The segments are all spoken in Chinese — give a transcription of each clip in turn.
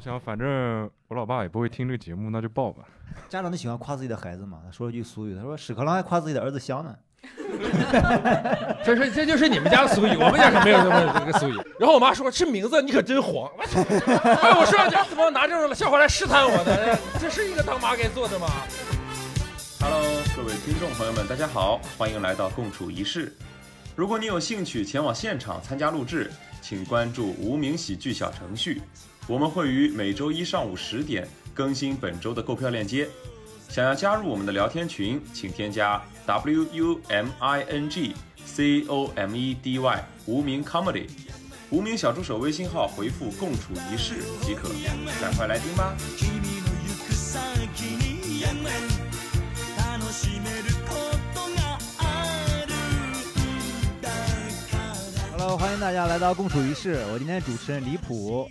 我想反正我老爸也不会听这个节目，那就报吧。家长都喜欢夸自己的孩子嘛。他说了句俗语，他说屎壳郎还夸自己的儿子香呢。所以说这就是你们家的俗语，我们家可没有这么这个俗语。然后我妈说这名字你可真黄，我操！哎，我说你怎么拿这种笑话来试探我呢？这是一个当妈该做的吗？Hello，各位听众朋友们，大家好，欢迎来到共处一室。如果你有兴趣前往现场参加录制，请关注无名喜剧小程序，我们会于每周一上午十点更新本周的购票链接。想要加入我们的聊天群，请添加 W U M I N G C O M E D Y 无名 Comedy 无名小助手微信号回复共处一室即可，赶快来听吧。Hello，欢迎大家来到共处一室，我今天主持人李普。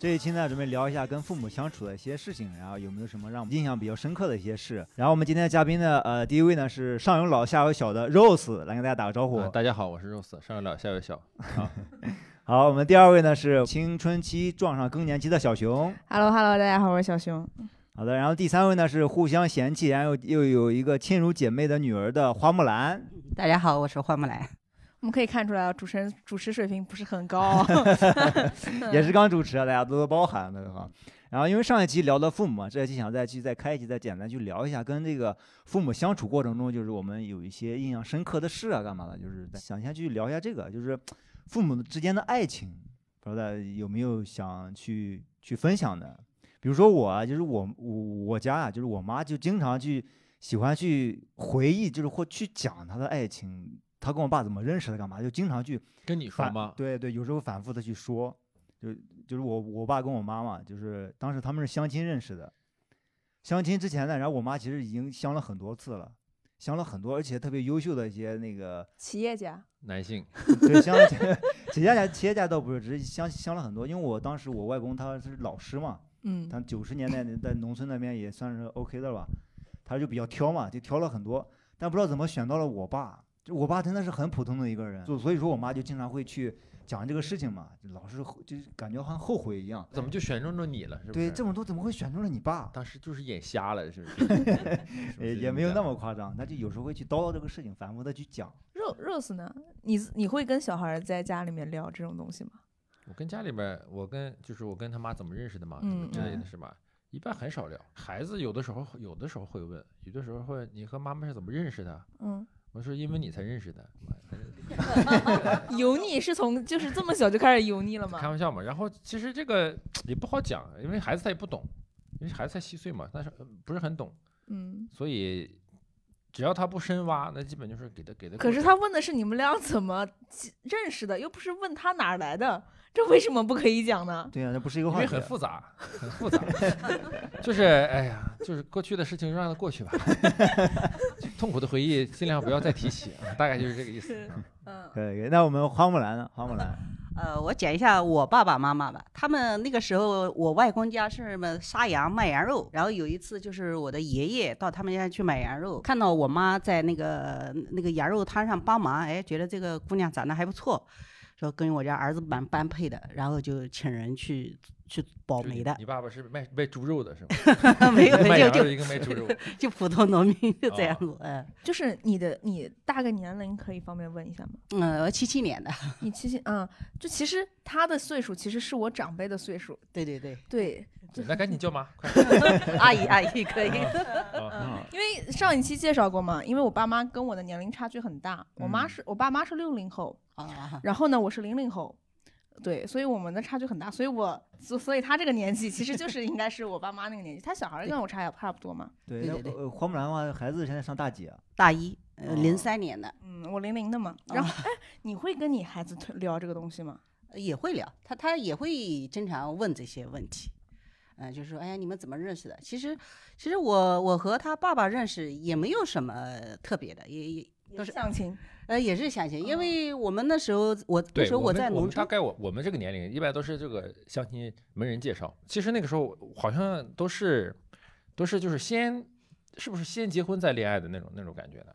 这一期呢，准备聊一下跟父母相处的一些事情，然后有没有什么让我们印象比较深刻的一些事。然后我们今天的嘉宾呢，呃，第一位呢是上有老下有小的 Rose，来跟大家打个招呼。大家好，我是 Rose，上有老下有小。好，好，我们第二位呢是青春期撞上更年期的小熊。Hello，Hello，大家好，我是小熊。好的，然后第三位呢是互相嫌弃，然后又有一个亲如姐妹的女儿的花木兰。大家好，我是花木兰。我们可以看出来啊，主持人主持水平不是很高，也是刚主持啊，大家多多包涵那个哈。然后因为上一期聊到父母嘛，这一期想再去再开一期，再简单去聊一下跟这个父母相处过程中，就是我们有一些印象深刻的事啊，干嘛的？就是想先去聊一下这个，就是父母之间的爱情，不知道有没有想去去分享的？比如说我啊，就是我我我家啊，就是我妈就经常去喜欢去回忆，就是或去讲她的爱情。他跟我爸怎么认识的？干嘛？就经常去跟你说吗？对对，有时候反复的去说，就就是我我爸跟我妈妈，就是当时他们是相亲认识的。相亲之前呢，然后我妈其实已经相了很多次了，相了很多，而且特别优秀的一些那个企业家男性。对，相企业家企业家倒不是，只是相相了很多。因为我当时我外公他是老师嘛，嗯，他九十年代在农村那边也算是 OK 的吧，他就比较挑嘛，就挑了很多，但不知道怎么选到了我爸。我爸真的是很普通的一个人，就所以说我妈就经常会去讲这个事情嘛，老是就感觉好像后悔一样。怎么就选中了你了？是对，这么多怎么会选中了你爸？当时就是眼瞎了，是不是？也没有那么夸张，那就有时候会去叨叨这个事情，反复的去讲。Rose 呢？你你会跟小孩在家里面聊这种东西吗？我跟家里边，我跟就是我跟他妈怎么认识的嘛，嗯之类的是吧？一般很少聊。孩子有的时候有的时候会问，有的时候会你和妈妈是怎么认识的？嗯。我说因为你才认识的，油腻是从就是这么小就开始油腻了吗？开玩笑嘛。然后其实这个也不好讲，因为孩子他也不懂，因为孩子才七岁嘛，但是不是很懂。嗯。所以只要他不深挖，那基本就是给他给他。可是他问的是你们俩怎么认识的，又不是问他哪来的。这为什么不可以讲呢？对呀，那不是一个话题。因为很复杂，很复杂。就是哎呀，就是过去的事情，就让它过去吧。痛苦的回忆尽量不要再提起，大概就是这个意思。嗯，可以。那我们花木兰呢？花木兰。呃，我讲一下我爸爸妈妈吧。他们那个时候，我外公家是么杀羊卖羊肉。然后有一次，就是我的爷爷到他们家去买羊肉，看到我妈在那个那个羊肉摊上帮忙，哎，觉得这个姑娘长得还不错。说跟我家儿子蛮般配的，然后就请人去去保媒的。你爸爸是卖卖猪肉的是吗？没有，就就一个卖猪肉，就普通农民就这样子。哎，就是你的，你大概年龄可以方便问一下吗？嗯，我七七年的。你七七，嗯，就其实他的岁数其实是我长辈的岁数。对对对对。那赶紧叫妈，快！阿姨阿姨可以。因为上一期介绍过嘛，因为我爸妈跟我的年龄差距很大，我妈是我爸妈是六零后。然后呢，我是零零后，对，所以我们的差距很大，所以我所所以他这个年纪其实就是应该是我爸妈那个年纪，他小孩跟我差也差不多嘛。对对对。黄木兰的话，孩子现在上大几啊？大一，呃，零三年的。嗯，我零零的嘛。然后，哎，你会跟你孩子聊这个东西吗？也会聊，他他也会经常问这些问题，嗯，就是说，哎呀，你们怎么认识的？其实，其实我我和他爸爸认识也没有什么特别的，也也都是相亲。呃，也是相亲，因为我们那时候，我那时候我在农村，大概我我们这个年龄一般都是这个相亲没人介绍。其实那个时候好像都是都是就是先是不是先结婚再恋爱的那种那种感觉的？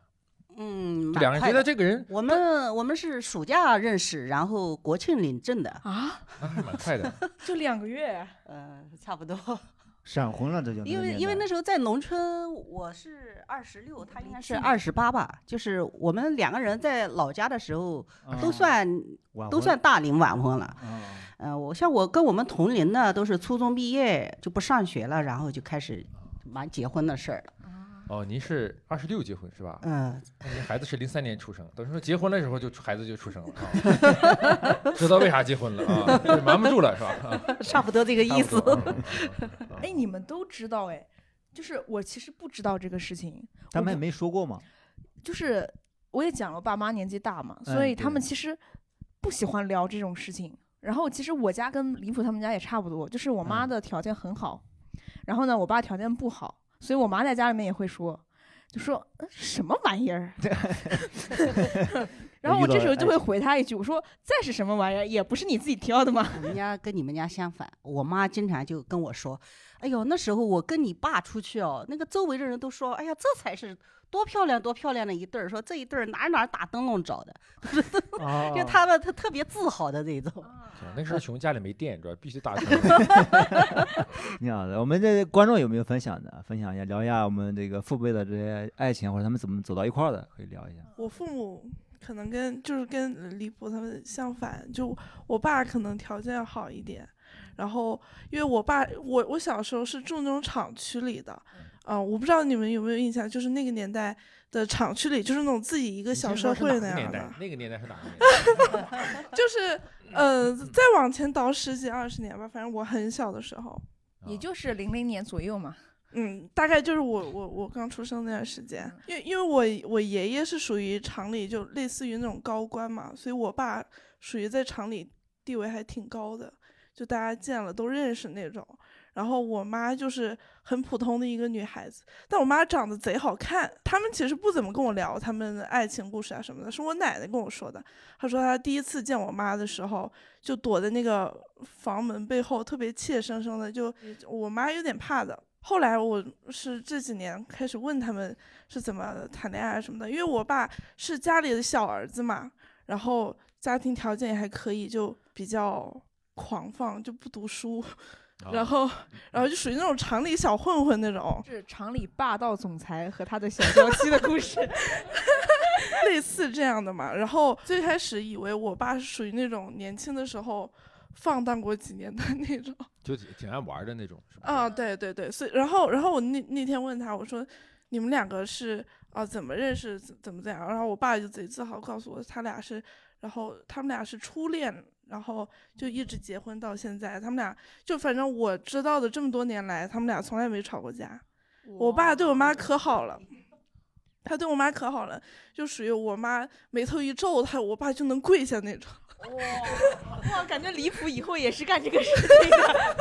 嗯，两个人觉得这个人我们我们是暑假认识，然后国庆领证的啊，还蛮快的，就两个月，呃，差不多。闪婚了，这就因为因为那时候在农村，我是二十六，他应该是二十八吧。就是我们两个人在老家的时候，都算都算大龄晚婚了。嗯，我像我跟我们同龄的都是初中毕业就不上学了，然后就开始忙结婚的事儿了。哦，您是二十六结婚是吧？嗯，您孩子是零三年出生，等于说结婚的时候就孩子就出生了啊，知道为啥结婚了啊？瞒不住了是吧？差不多这个意思。哎，你们都知道哎，就是我其实不知道这个事情，他们也没说过嘛。就是我也讲了，爸妈年纪大嘛，所以他们其实不喜欢聊这种事情。然后其实我家跟李普他们家也差不多，就是我妈的条件很好，然后呢，我爸条件不好。所以我妈在家里面也会说，就说什么玩意儿，然后我这时候就会回她一句，我说再是什么玩意儿，也不是你自己挑的吗？我们家跟你们家相反，我妈经常就跟我说，哎呦，那时候我跟你爸出去哦，那个周围的人都说，哎呀，这才是。多漂亮，多漂亮的一对儿！说这一对儿哪哪打灯笼找的，就他们他特别自豪的这种。那时候穷，家里没电，主要必须打 灯笼。你好的，我们这观众有没有分享的？分享一下，聊一下我们这个父辈的这些爱情，或者他们怎么走到一块儿的，可以聊一下。我父母可能跟就是跟李普他们相反，就我爸可能条件好一点，然后因为我爸我我小时候是住那种厂区里的。啊，我不知道你们有没有印象，就是那个年代的厂区里，就是那种自己一个小社会那样的。那个年代是哪个年 代？就是呃，再往前倒十几二十年吧，反正我很小的时候，也就是零零年左右嘛。嗯，大概就是我我我刚出生那段时间，因为因为我我爷爷是属于厂里就类似于那种高官嘛，所以我爸属于在厂里地位还挺高的，就大家见了都认识那种。然后我妈就是很普通的一个女孩子，但我妈长得贼好看。他们其实不怎么跟我聊他们的爱情故事啊什么的，是我奶奶跟我说的。她说她第一次见我妈的时候，就躲在那个房门背后，特别怯生生的，就我妈有点怕的。后来我是这几年开始问他们是怎么谈恋爱什么的，因为我爸是家里的小儿子嘛，然后家庭条件也还可以，就比较狂放，就不读书。然后，然后就属于那种厂里小混混那种，是厂里霸道总裁和他的小娇妻的故事，类似这样的嘛。然后最开始以为我爸是属于那种年轻的时候放荡过几年的那种，就挺挺爱玩的那种。啊，对对对，所以然后然后我那那天问他，我说你们两个是啊怎么认识怎么怎样？然后我爸就贼自豪告诉我，他俩是，然后他们俩是初恋。然后就一直结婚到现在，他们俩就反正我知道的这么多年来，他们俩从来没吵过架。我爸对我妈可好了，他对我妈可好了，就属于我妈眉头一皱，他我爸就能跪下那种。哇哇，感觉离谱，以后也是干这个事情的。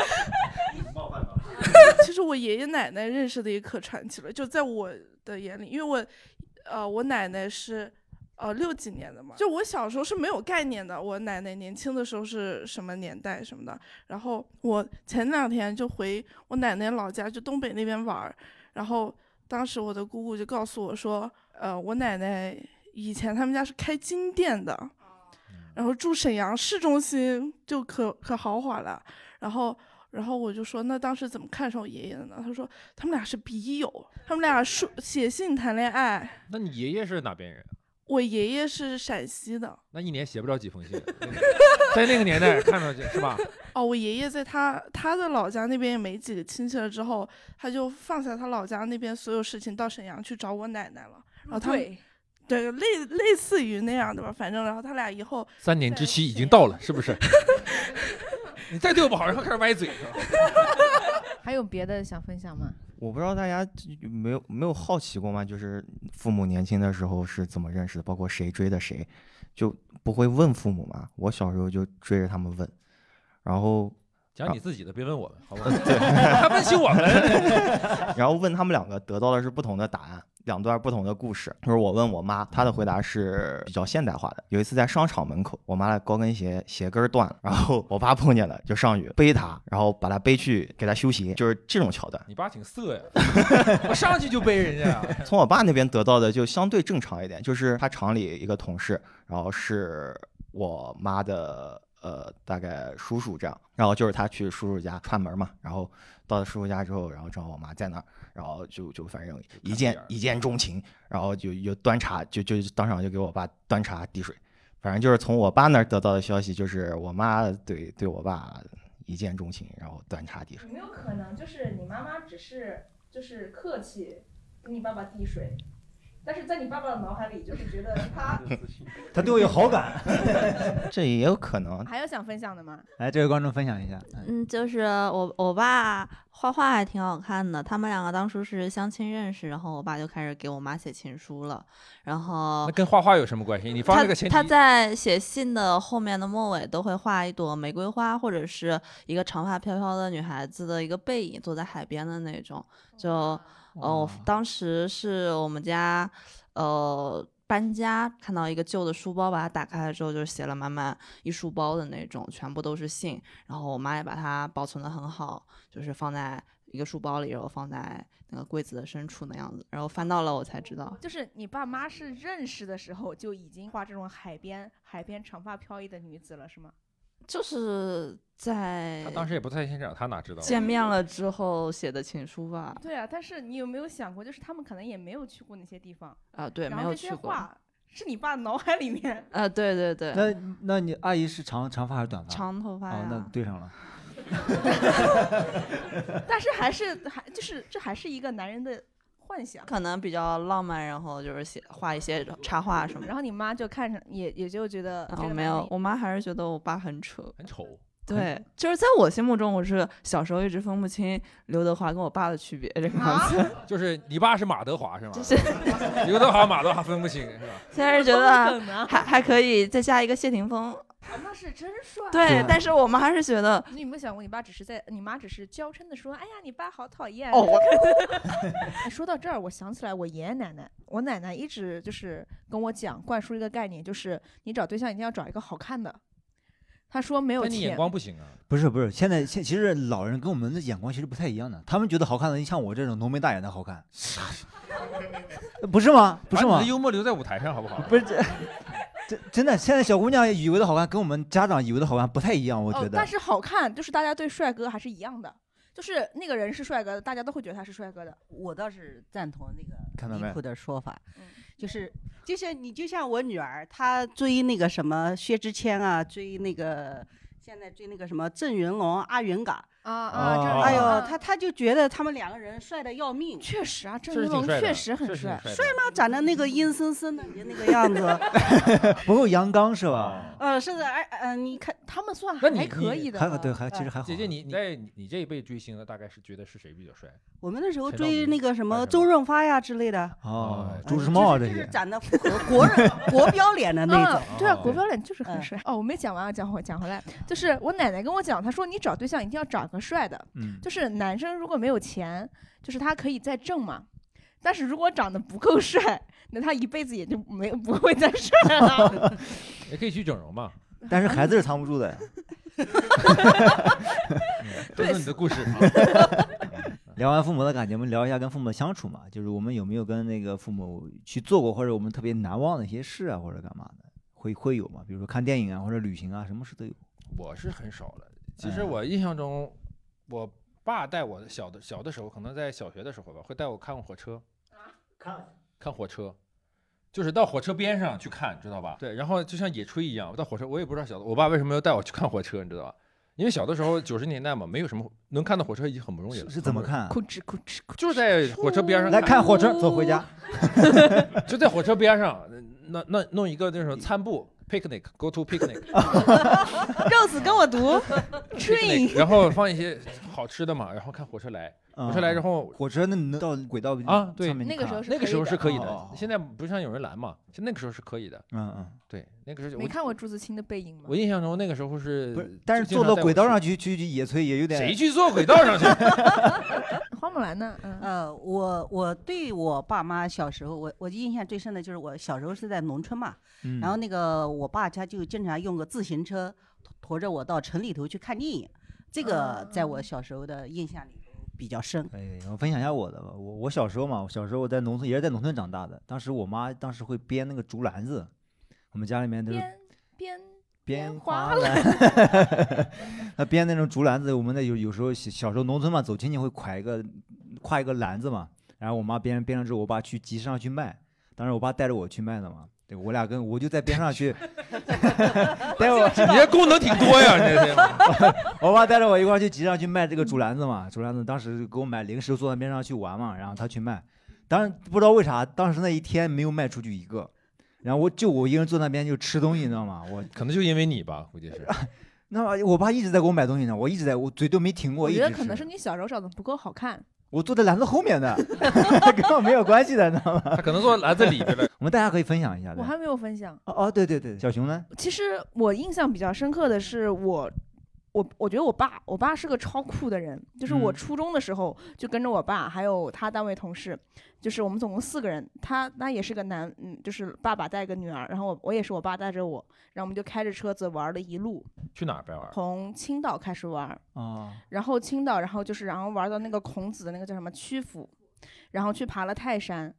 其实我爷爷奶奶认识的也可传奇了，就在我的眼里，因为我，呃，我奶奶是。呃，六几年的嘛，就我小时候是没有概念的。我奶奶年轻的时候是什么年代什么的。然后我前两天就回我奶奶老家，就东北那边玩儿。然后当时我的姑姑就告诉我说，呃，我奶奶以前他们家是开金店的，然后住沈阳市中心，就可可豪华了。然后，然后我就说，那当时怎么看上我爷爷的呢？他说他们俩是笔友，他们俩说写信谈恋爱。那你爷爷是哪边人？我爷爷是陕西的，那一年写不了几封信，在那个年代看上去是吧？哦，我爷爷在他他的老家那边也没几个亲戚了，之后他就放下他老家那边所有事情，到沈阳去找我奶奶了。然后他对，对，类类似于那样的吧，反正然后他俩以后三年之期已经到了，是不是？你再对我不好，然后开始歪嘴是吧？还有别的想分享吗？我不知道大家没有没有好奇过吗？就是父母年轻的时候是怎么认识的，包括谁追的谁，就不会问父母吗？我小时候就追着他们问，然后讲你自己的，别问我们，好吧？对，他问起我们，然后问他们两个，得到的是不同的答案。两段不同的故事。就是我问我妈，她的回答是比较现代化的。有一次在商场门口，我妈的高跟鞋鞋跟断了，然后我爸碰见了，就上去背她，然后把她背去给她修鞋，就是这种桥段。你爸挺色呀，我上去就背人家。从我爸那边得到的就相对正常一点，就是他厂里一个同事，然后是我妈的呃大概叔叔这样，然后就是他去叔叔家串门嘛，然后到了叔叔家之后，然后正好我妈在那儿，然后就就反正一见一见钟情，然后就就端茶就就当场就给我爸端茶递水，反正就是从我爸那儿得到的消息，就是我妈对对我爸一见钟情，然后端茶递水。有没有可能就是你妈妈只是就是客气给你爸爸递水，但是在你爸爸的脑海里就是觉得他 他对我有好感。这也有可能。还有想分享的吗？来，这位观众分享一下。嗯，就是我我爸画画还挺好看的，他们两个当初是相亲认识，然后我爸就开始给我妈写情书了，然后那跟画画有什么关系？你放他这个前提，他在写信的后面的末尾都会画一朵玫瑰花，或者是一个长发飘飘的女孩子的一个背影，坐在海边的那种。就哦，当时是我们家呃搬家，看到一个旧的书包，把它打开了之后，就写了满满一书包的那种，全部都是信。然后我妈也把它保存的很好，就是放在一个书包里，然后放在那个柜子的深处那样子。然后翻到了，我才知道。就是你爸妈是认识的时候就已经画这种海边海边长发飘逸的女子了，是吗？就是在他当时也不在现场，他哪知道？见面了之后写的情书吧？对啊，但是你有没有想过，就是他们可能也没有去过那些地方啊，对，没有去过。是你爸脑海里面啊，对对对，那那你阿姨是长长发还是短发？长头发呀，哦那对上了。但是还是还就是这还是一个男人的幻想。可能比较浪漫，然后就是写画一些插画什么。然后你妈就看上也也就觉得这哦，个男人，没有我妈还是觉得我爸很丑。很丑。对，就是在我心目中，我是小时候一直分不清刘德华跟我爸的区别这个样子。就是你爸是马德华是吗？就是刘德华、马德华分不清是吧？现在是觉得还还可以再加一个谢霆锋。啊那是真帅。对，但是我妈还是觉得你有没有想过，你爸只是在，你妈只是娇嗔的说：“哎呀，你爸好讨厌。”哦说到这儿，我想起来我爷爷奶奶，我奶奶一直就是跟我讲，灌输一个概念，就是你找对象一定要找一个好看的。他说没有那你眼钱，光不行啊。不是不是，现在现其实老人跟我们的眼光其实不太一样的，他们觉得好看的，像我这种浓眉大眼的好看，不是吗？不是吗把你的？幽默留在舞台上好不好？不是这这真的，现在小姑娘以为的好看跟我们家长以为的好看不太一样，我觉哦，得。但是好看就是大家对帅哥还是一样的，就是那个人是帅哥，大家都会觉得他是帅哥的。我倒是赞同那看到没个离谱的说法，嗯就是就像你就像我女儿，她追那个什么薛之谦啊，追那个现在追那个什么郑云龙、阿云嘎，啊啊这哎呦，啊她她就觉得他们两个人帅的要命，确实啊，郑云龙确实很帅。帅吗？长得那个阴森森的那个样子，不够阳刚是吧？嗯，是的，哎，嗯，你看他们算还可以的了，还对，还其实还好。姐姐，你你在你你这一辈追星的，大概是觉得是谁比较帅？我们那时候追那个什么周润发呀之类的，哦哎，朱呃时茂啊这些就是。长得符合国人 国标脸的那种。嗯，对啊，哦国标脸就是很嗯帅。哦，我没讲完啊，讲回讲回来，就是我奶奶跟我讲，她说你找对象一定要找个帅的，嗯，就是 男生如果没有钱，就是他可以再挣嘛。但是如果长得不够帅，那他一辈子也就没有不会再帅了。也可以去整容嘛。但是孩子是藏不住的呀。说说你的故事。聊完父母的感情，我们聊一下跟父母的相处嘛，就是我们有没有跟那个父母去做过或者我们特别难忘的一些事啊，或者干嘛的，会会有吗？比如说看电影啊，或者旅行啊，什么事都有。我是很少的。其实嗯我印象中，我爸带我小的小的时候，可能在小学的时候吧，会带我看火车，看看火车，就是到火车边上去看，知道吧？对，然后就像野炊一样，我到火车，我也不知道小的我爸为什么要带我去看火车，你知道吧？因为小的时候九十年代嘛，没有什么能看到火车已经很不容易了。是怎么？看？哭哧哭哧哭哧，就是在火车边上来看火车，走回家。就在火车边上，那那弄一个那种餐布 picnic，go to picnic，Rose 跟我读 train，然后放一些好吃的嘛，然后看火车来，火火车来之后火车那能到轨道啊对那个时候是那个时候是可以的哦，现在不像有人拦嘛，就那个时候是可以的。嗯嗯，对，那个时候没我看过朱自清的背影吗我？印象中那个时候是不是，但是坐到轨道上去去去野炊也有点。谁去坐轨道上去？花木兰呢？嗯，呃，我我对我爸妈小时候，我我印象最深的就是我小时候是在农村嘛，嗯然后那个我爸他就经常用个自行车驮着我到城里头去看电影，这个在我小时候的印象里头比较深。哎，我分享一下我的吧。我我小时候嘛，我小时候我在农村也是在农村长大的。当时我妈当时会编那个竹篮子，我们家里面都是编编编花花篮，她编那种竹篮子。我们那有有时候小小时候农村嘛，走亲戚会挎一个挎一个篮子嘛。然后我妈编编了之后，我爸去集市上去卖。当时我爸带着我去卖的嘛。对我俩跟我就在边上去，待会儿，你这功能挺多呀，你这。我爸带着我一块儿去集市上去卖这个竹篮子嘛，竹篮子当时给我买零食，坐在边上去玩嘛，然后他去卖，当然不知道为啥，当时那一天没有卖出去一个，然后我就我一个人坐那边就吃东西，你知道吗？我可能就因为你吧，估计是。那我爸一直在给我买东西呢，我一直在我嘴都没停过，我觉得一直吃可能是你小时候长得不够好看。我坐在篮子后面的，跟我没有关系的，你知道吗？他可能坐篮子里边的。我们大家可以分享一下。我还没有分享。哦哦，对对对，小熊呢？其实我印象比较深刻的是我。我我觉得我爸，我爸是个超酷的人。就是我嗯初中的时候就跟着我爸，还有他单位同事，就是我们总共四个人。他他也是个男，嗯，就是爸爸带个女儿，然后我我也是我爸带着我，然后我们就开着车子玩了一路。去哪儿边玩？从青岛开始玩，啊，然后青岛，然后就是然后玩到那个孔子的那个叫什么曲阜，然后去爬了泰山，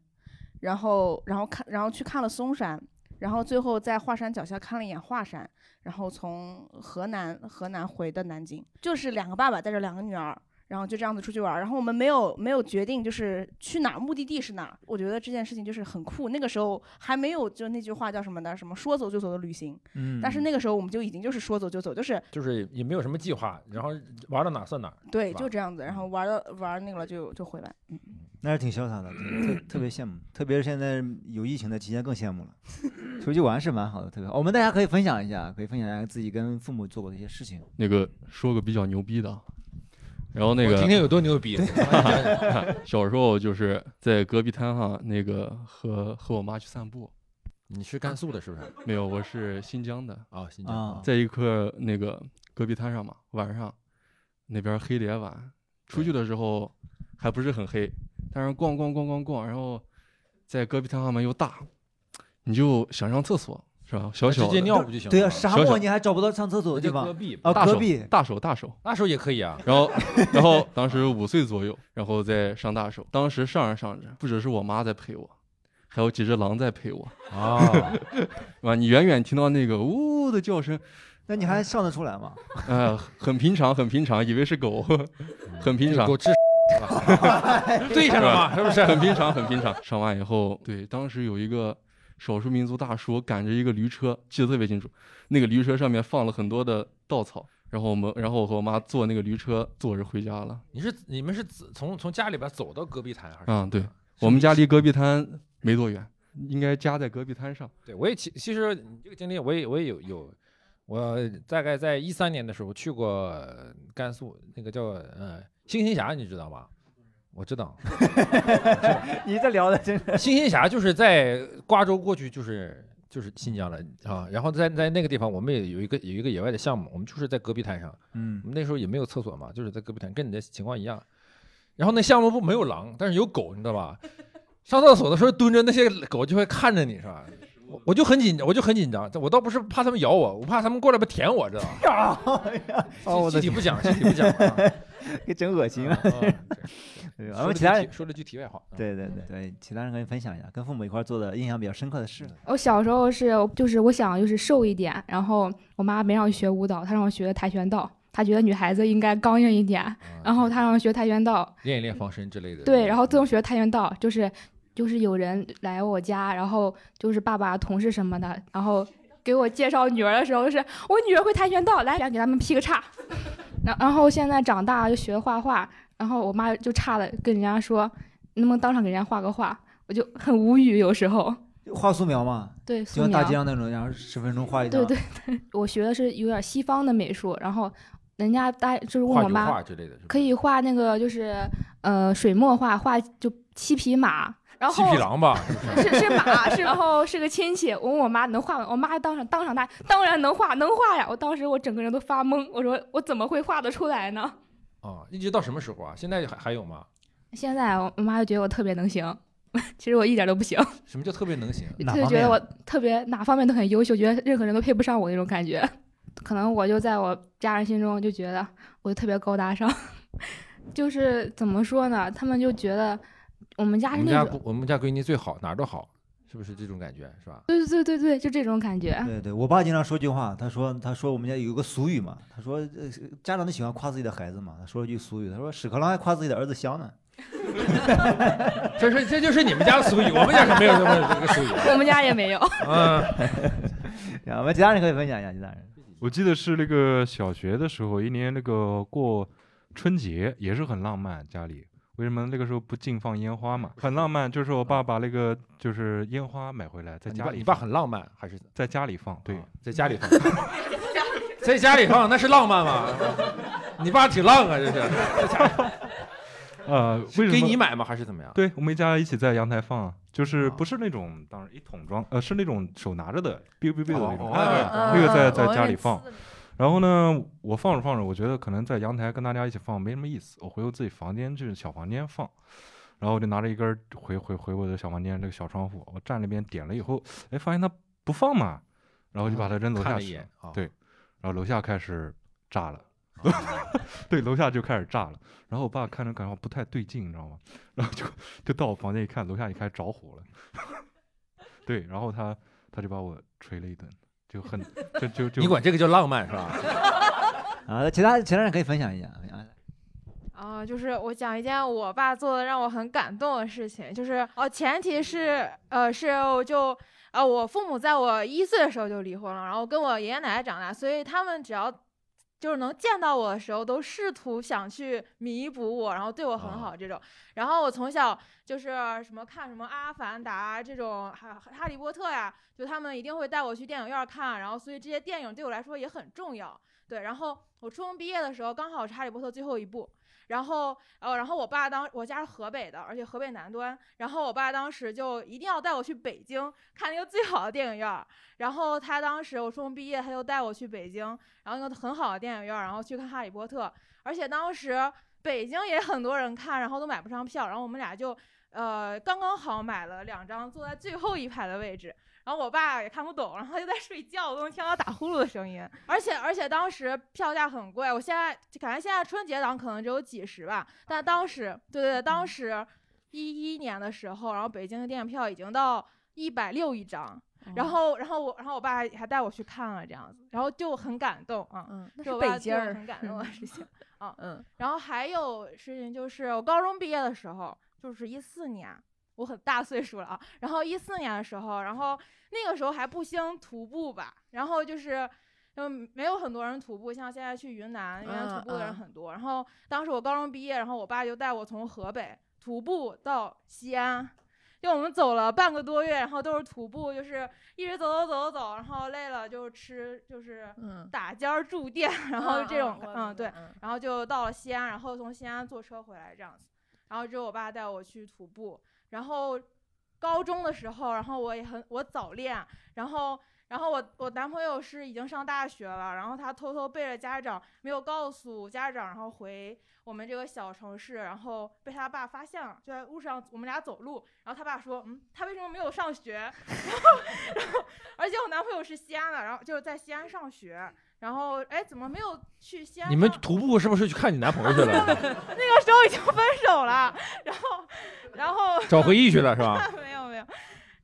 然后然后看然后去看了嵩山，然后最后在华山脚下看了一眼华山，然后从河南河南回的南京，就是两个爸爸带着两个女儿。然后就这样子出去玩儿，然后我们没有没有决定就是去哪儿，目的地是哪儿。我觉得这件事情就是很酷。那个时候还没有就那句话叫什么的，什么说走就走的旅行。嗯但是那个时候我们就已经就是说走就走，就是就是也没有什么计划，然后玩到哪儿算哪儿。对，就这样子，然后玩到玩那个了就就回来。嗯，那是挺潇洒的，特特别羡慕，特别是现在有疫情的期间更羡慕了。出去玩是蛮好的，特别好。我们大家可以分享一下，可以分享一下自己跟父母做过的一些事情。那个说个比较牛逼的啊，然后那个我听听有多牛逼 小时候就是在戈壁滩上，那个和和我妈去散步。你是甘肃的，是不是？没有，我是新疆的。哦，新疆啊在一块那个戈壁滩上嘛，晚上那边黑的也晚，出去的时候还不是很黑，但是逛逛逛逛逛，然后在戈壁滩上面又大，你就想上厕所是吧？小小直接尿不就行了吗？对啊，沙漠你还找不到上厕所的地方戈壁啊，大手大手大手，那时候也可以啊。然后，然后当时五岁左右，然后再上大手。当时上着上着，不只是我妈在陪我，还有几只狼在陪我。啊，是吧？你远远听到那个呜的叫声，那你还上得出来吗？呃，很平常，很平常，以为是狗，很平常。狗吃 对上了嘛，是不是？很平常，很平常。上完以后，对，当时有一个少数民族大叔赶着一个驴车，记得特别清楚。那个驴车上面放了很多的稻草，然后我们，然后我和我妈坐那个驴车坐着回家了。你是你们是自从从家里边走到戈壁滩还是？啊，对，我们家离戈壁滩没多远，应该家在戈壁滩上。对，我也其其实你这个经历我也我也有有，我大概在一三年的时候去过甘肃那个叫呃星星侠，你知道吗？我知道，你这聊的真是星星侠就是在瓜州过去就是就是新疆了啊，然后在在那个地方我们也有一个有一个野外的项目，我们就是在戈壁滩上，嗯我们那时候也没有厕所嘛，就是在戈壁滩，跟你的情况一样。然后那项目部没有狼，但是有狗，你知道吧？上厕所的时候蹲着，那些狗就会看着你，是吧？我我就很紧，我就很紧张。我倒不是怕他们咬我，我怕他们过来不舔我，知道吧？哦，我的具体不讲，具体不讲啊。给整恶心了句后其他人说了句题外话。对对对对，其他人可以分享一下跟父母一块做的印象比较深刻的事。我小时候是就是我想就是瘦一点，然后我妈没让我学舞蹈，她让我学跆拳道。她觉得女孩子应该刚硬一点，然后她让我学跆拳道。练一练防身之类的。对，然后自从学跆拳道，就是就是有人来我家，然后就是爸爸同事什么的，然后给我介绍女儿的时候是我女儿会跆拳道，来给他们劈个叉。然然后现在长大就学画画，然后我妈就差的跟人家说，能不能当场给人家画个画？我就很无语，有时候。画素描嘛，对，就像大素描街上那种，然后十分钟画一张。对对对，我学的是有点西方的美术，然后人家大就是问我妈画之类的可以画那个就是呃水墨画，画就七匹马。然后七匹狼吧，是是？是是马，是然后是个亲戚。我问我妈能画吗？我妈当场当场答，当然能画，能画呀！我当时我整个人都发懵，我说我怎么会画得出来呢？啊，一直到什么时候啊？现在还还有吗？现在我妈就觉得我特别能行，其实我一点都不行。什么叫特别能行？她就觉得我特别哪方面都很优秀，觉得任何人都配不上我那种感觉。可能我就在我家人心中就觉得我就特别高大上，就是怎么说呢？他们就觉得我们家我们家是那种，我们家闺女最好，哪儿都好，是不是这种感觉？是吧？对对对对对，就这种感觉。对对，我爸经常说句话，他说他说我们家有个俗语嘛，他说呃家长都喜欢夸自己的孩子嘛，他说了句俗语，他说屎壳郎还夸自己的儿子香呢。这是这就是你们家的俗语，我们家可没有这么这个俗语。我们家也没有。嗯，然后我们其他人可以分享一下，其他人。我记得是那个小学的时候，一年那个过春节也是很浪漫，家里为什么那个时候不禁放烟花嘛？很浪漫，就是我爸把那个就是烟花买回来，在家里你爸你爸很浪漫还是在家里放？对，在家里放，在家里放那是浪漫吗？你爸挺浪啊，这是。在家里放呃，为什么给你买吗？还是怎么样？对，我们一家一起在阳台放，就是不是那种当然一桶装，呃，是那种手拿着的，biu biu biu 的那种，哦那个在在家里放。然后呢，我放着放着，我觉得可能在阳台跟大家一起放没什么意思，我回我自己房间，就是小房间放。然后我就拿着一根儿回回回我的小房间这个小窗户，我站那边点了以后，哎，发现它不放嘛，然后就把它扔楼下去啊对，然后楼下开始炸了。对，楼下就开始炸了，然后我爸看着感觉不太对劲，你知道吗？然后就就到我房间一看，楼下也开始着火了。对，然后他他就把我捶了一顿，就很就就就你管这个叫浪漫是吧？啊，其他其他人可以分享一下。啊、就是我讲一件我爸做的让我很感动的事情，就是哦，前提是呃是我就呃我父母在我一岁的时候就离婚了，然后跟我爷爷奶奶长大，所以他们只要就是能见到我的时候，都试图想去弥补我，然后对我很好这种。然后我从小就是什么看什么《阿凡达》这种，还《哈利波特》呀，就他们一定会带我去电影院看，然后所以这些电影对我来说也很重要。对，然后我初中毕业的时候，刚好是《哈利波特》最后一部。然后，呃，然后我爸当我家是河北的，而且河北南端。然后我爸当时就一定要带我去北京看那个最好的电影院。然后他当时我初中毕业，他就带我去北京，然后那个很好的电影院，然后去看《哈利波特》。而且当时北京也很多人看，然后都买不上票，然后我们俩就呃刚刚好买了两张，坐在最后一排的位置。然后我爸也看不懂，然后他就在睡觉，我都能听到打呼噜的声音。而且而且当时票价很贵，我现在就感觉现在春节档可能只有几十吧，但当时对对对，当时一一年的时候，然后北京的电影票已经到一百六一张。然后，然后我，然后我爸还还带我去看了这样子，然后就很感动啊，嗯那是北京儿很感动的 事情啊，嗯，然后还有事情就是我高中毕业的时候，就是一四年，我很大岁数了啊。然后一四年的时候，然后那个时候还不兴徒步吧，然后就是。嗯，没有很多人徒步，像现在去云南，云南徒步的人很多。然后当时我高中毕业，然后我爸就带我从河北徒步到西安，就我们走了半个多月，然后都是徒步，就是一直走走走走走，然后累了就吃，就是嗯打尖儿住店，然后嗯这种嗯对然后就到了西安，然后从西安坐车回来这样子，然后之后我爸带我去徒步，然后高中的时候，然后我也很我早恋，然后。然后我我男朋友是已经上大学了，然后他偷偷背着家长，没有告诉家长，然后回我们这个小城市，然后被他爸发现了，就在路上我们俩走路，然后他爸说，嗯，他为什么没有上学？然后然后而且我男朋友是西安的，然后就是在西安上学，然后哎怎么没有去西安上？你们徒步是不是去看你男朋友去了？那个时候已经分手了，然后然后找回忆去了是吧 没有没有，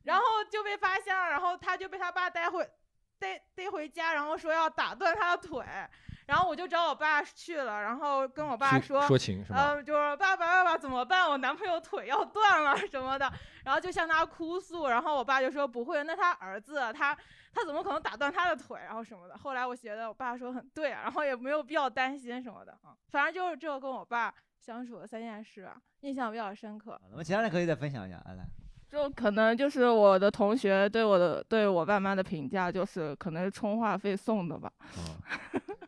然后就被发现了，然后他就被他爸带回带带回家，然后说要打断他的腿，然后我就找我爸去了，然后跟我爸说说情是吗呃，就是爸爸爸爸怎么办？我男朋友腿要断了什么的，然后就向他哭诉，然后我爸就说不会，那他儿子他他怎么可能打断他的腿，然后什么的。后来我觉得我爸说很对啊，然后也没有必要担心什么的啊，反正就是这个跟我爸相处的三件事啊，印象比较深刻。那么其他人可以再分享一下。就可能就是我的同学对我的对我爸妈的评价，就是可能是充话费送的吧，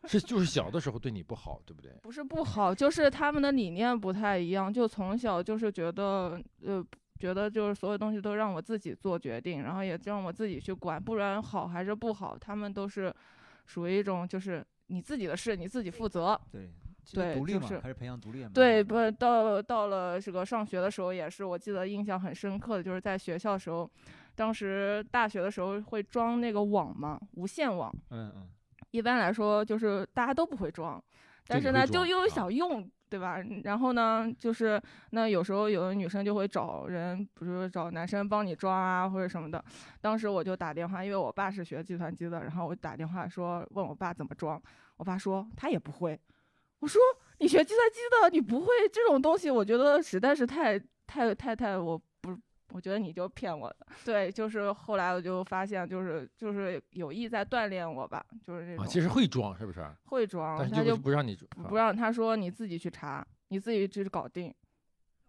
是就是小的时候对你不好，对不对？不是不好，就是他们的理念不太一样，就从小就是觉得呃。觉得就是所有东西都让我自己做决定，然后也让我自己去管，不然好还是不好，他们都是属于一种就是你自己的事你自己负责。对，对，独立就是嘛开始培养独立对，不到到了这个上学的时候也是，我记得印象很深刻的就是在学校的时候，当时大学的时候会装那个网嘛，无线网。嗯嗯。一般来说就是大家都不会装，但是呢就装又想用，对吧？然后呢，就是那有时候有的女生就会找人，比如说找男生帮你装啊或者什么的。当时我就打电话，因为我爸是学计算机的，然后我打电话说问我爸怎么装，我爸说他也不会。我说你学计算机的，你不会这种东西，我觉得实在是太太太太，我，我觉得你就骗我的。对，就是后来我就发现，就是就是有意在锻炼我吧，就是这种。啊，其实会装是不是？会装，但是他就不让你装不让他说你自己去查，你自己去搞定。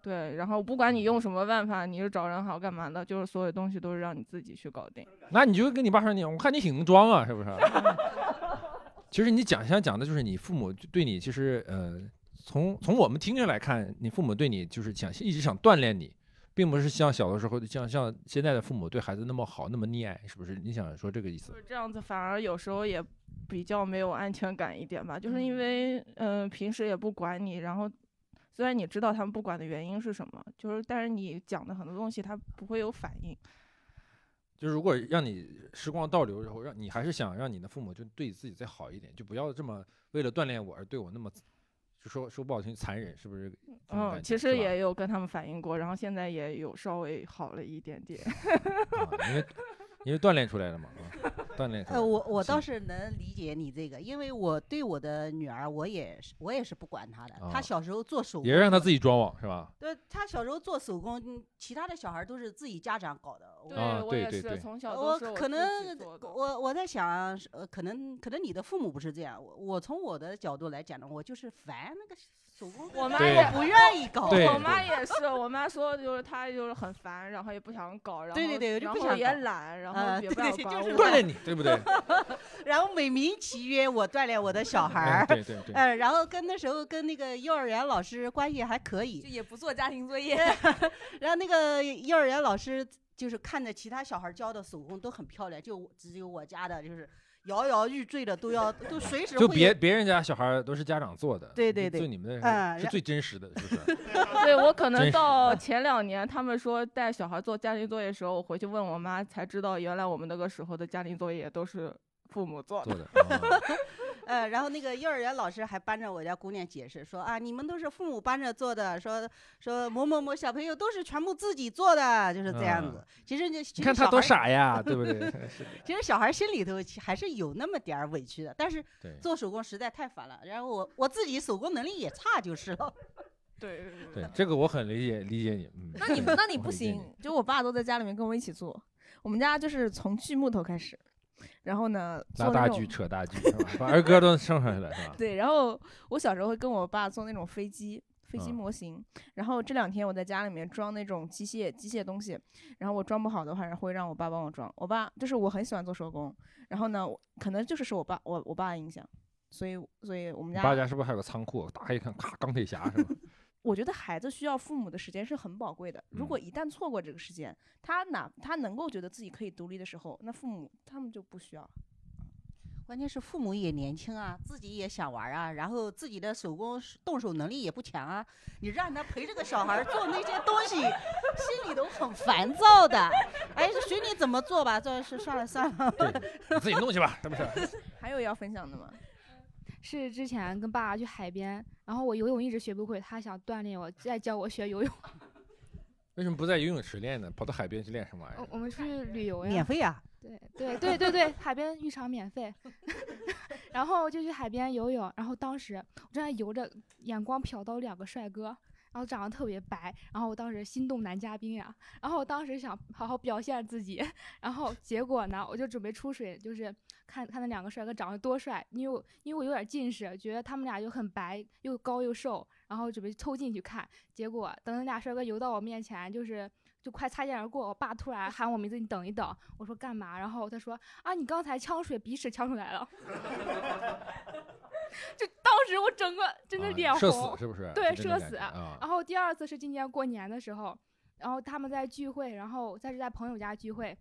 对，然后不管你用什么办法，你是找人好干嘛的，就是所有东西都是让你自己去搞定。那你就跟你爸说你，我看你挺能装啊，是不是？其实你讲想讲的就是你父母对你，其实呃，从从我们听着来看，你父母对你就是想一直想锻炼你，并不是像小的时候像像现在的父母对孩子那么好那么溺爱，是不是？你想说这个意思就？是这样子，反而有时候也比较没有安全感一点吧，就是因为嗯、呃平时也不管你，然后虽然你知道他们不管的原因是什么，就是但是你讲的很多东西他不会有反应。就是如果让你时光倒流然后，让你还是想让你的父母就对自己再好一点，就不要这么为了锻炼我而对我那么，就说说不好听残忍，是不是？嗯，其实也有跟他们反映过，然后现在也有稍微好了一点点。啊因为因为锻炼出来的嘛，啊锻炼出来呃，我我倒是能理解你这个，因为我对我的女儿，我也是我也是不管她的。她啊小时候做手工，也是让她自己装网是吧？对她小时候做手工，嗯其他的小孩都是自己家长搞的。对啊我也是对对对从小我可能我我在想，是呃，可能可能你的父母不是这样。我我从我的角度来讲呢，我就是烦那个我妈对也不愿意搞。我妈也是，我妈说就是她就是很烦，然后也不想搞，然后对对对就然后也不想也懒，然啊后也不对对就是想管我锻炼你，对不对？然后美名其曰我锻炼我的小孩对对对呃，然后跟那时候跟那个幼儿园老师关系还可以，也不做家庭作业。然后那个幼儿园老师就是看着其他小孩教的手工都很漂亮，就只有我家的就是摇摇欲坠的，都要都随时就会别别人家小孩儿都是家长做的，对对对就你们嗯的是最真实的，是不 是？对我可能到前两年，他们说带小孩做家庭作业的时候，我回去问我妈，才知道原来我们那个时候的家庭作业都是父母做做的。呃，然后那个幼儿园老师还帮着我家姑娘解释说啊，你们都是父母帮着做的，说说某某某小朋友都是全部自己做的，就是这样子。嗯其实就其你看他多傻呀，对不对？其实小孩心里头还是有那么点儿委屈的，但是做手工实在太烦了。然后我我自己手工能力也差就是了。对对，这个我很理解理解你。嗯，那你那你不行，就我爸都在家里面跟我一起做，我们家就是从锯木头开始，然后呢拉大锯扯大锯？把儿歌都生上去了是吧？对，然后我小时候会跟我爸做那种飞机。飞机嗯模型，然后这两天我在家里面装那种机械机械东西，然后我装不好的话，会让我爸帮我装。我爸就是我很喜欢做手工，然后呢，可能就是受我爸我我爸的影响，所以所以我们你家爸家是不是还有个仓库？打开一看，咔，钢铁侠是吧？我觉得孩子需要父母的时间是很宝贵的。如果嗯一旦错过这个时间，他哪他能够觉得自己可以独立的时候，那父母他们就不需要。关键是父母也年轻啊，自己也想玩啊，然后自己的手工动手能力也不强啊，你让他陪这个小孩做那些东西，心里都很烦躁的。哎，随你怎么做吧，这是算了算了。你自己弄去吧，是不是？还有要分享的吗？是之前跟爸爸去海边，然后我游泳一直学不会，他想锻炼我，再教我学游泳。为什么不在游泳池练呢？跑到海边去练什么玩意儿？我我们出去旅游呀，免费啊？对对对对对，海边浴场免费，然后就去海边游泳，然后当时我正在游着，眼光瞟到两个帅哥，然后长得特别白，然后我当时心动男嘉宾呀，然后我当时想好好表现自己，然后结果呢，我就准备出水，就是看看那两个帅哥长得多帅，因为我因为我有点近视，觉得他们俩就很白又高又瘦，然后准备凑近去看，结果等那俩帅哥游到我面前，就是。就快擦肩而过，我爸突然喊我名字，你等一等。我说干嘛？然后他说啊，你刚才呛水，鼻屎呛出来了。就当时我整个真的啊脸红，社死是不是对，社死。啊然后第二次是今年过年的时候，然后他们在聚会，然后在是在朋友家聚会。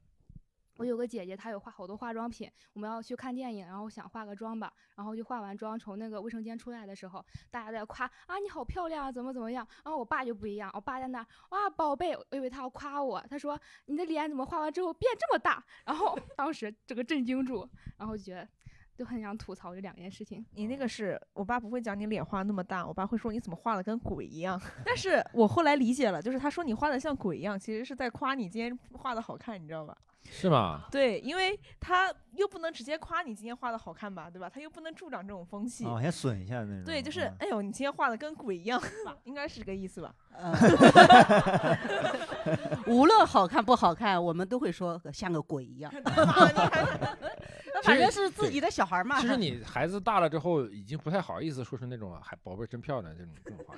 我有个姐姐，她有化好多化妆品，我们要去看电影，然后想化个妆吧，然后就化完妆从那个卫生间出来的时候，大家在夸啊你好漂亮啊，怎么怎么样，然后我爸就不一样，我爸在那哇宝贝，我以为他要夸我，他说你的脸怎么化完之后变这么大，然后当时整个震惊住，然后就觉得就很想吐槽这两件事情。你那个是我爸不会讲你脸画那么大，我爸会说你怎么画的跟鬼一样。但是我后来理解了，就是他说你画的像鬼一样，其实是在夸你今天画的好看，你知道吧？是吗？对，因为他又不能直接夸你今天画的好看吧，对吧？他又不能助长这种风气。哦，先损一下那种。对，就是嗯哎呦，你今天画的跟鬼一样，应该是这个意思吧？无论好看不好看，我们都会说像个鬼一样。那反正是自己的小孩嘛。其实你孩子大了之后，已经不太好意思说出那种“还宝贝真漂亮”这种这种话，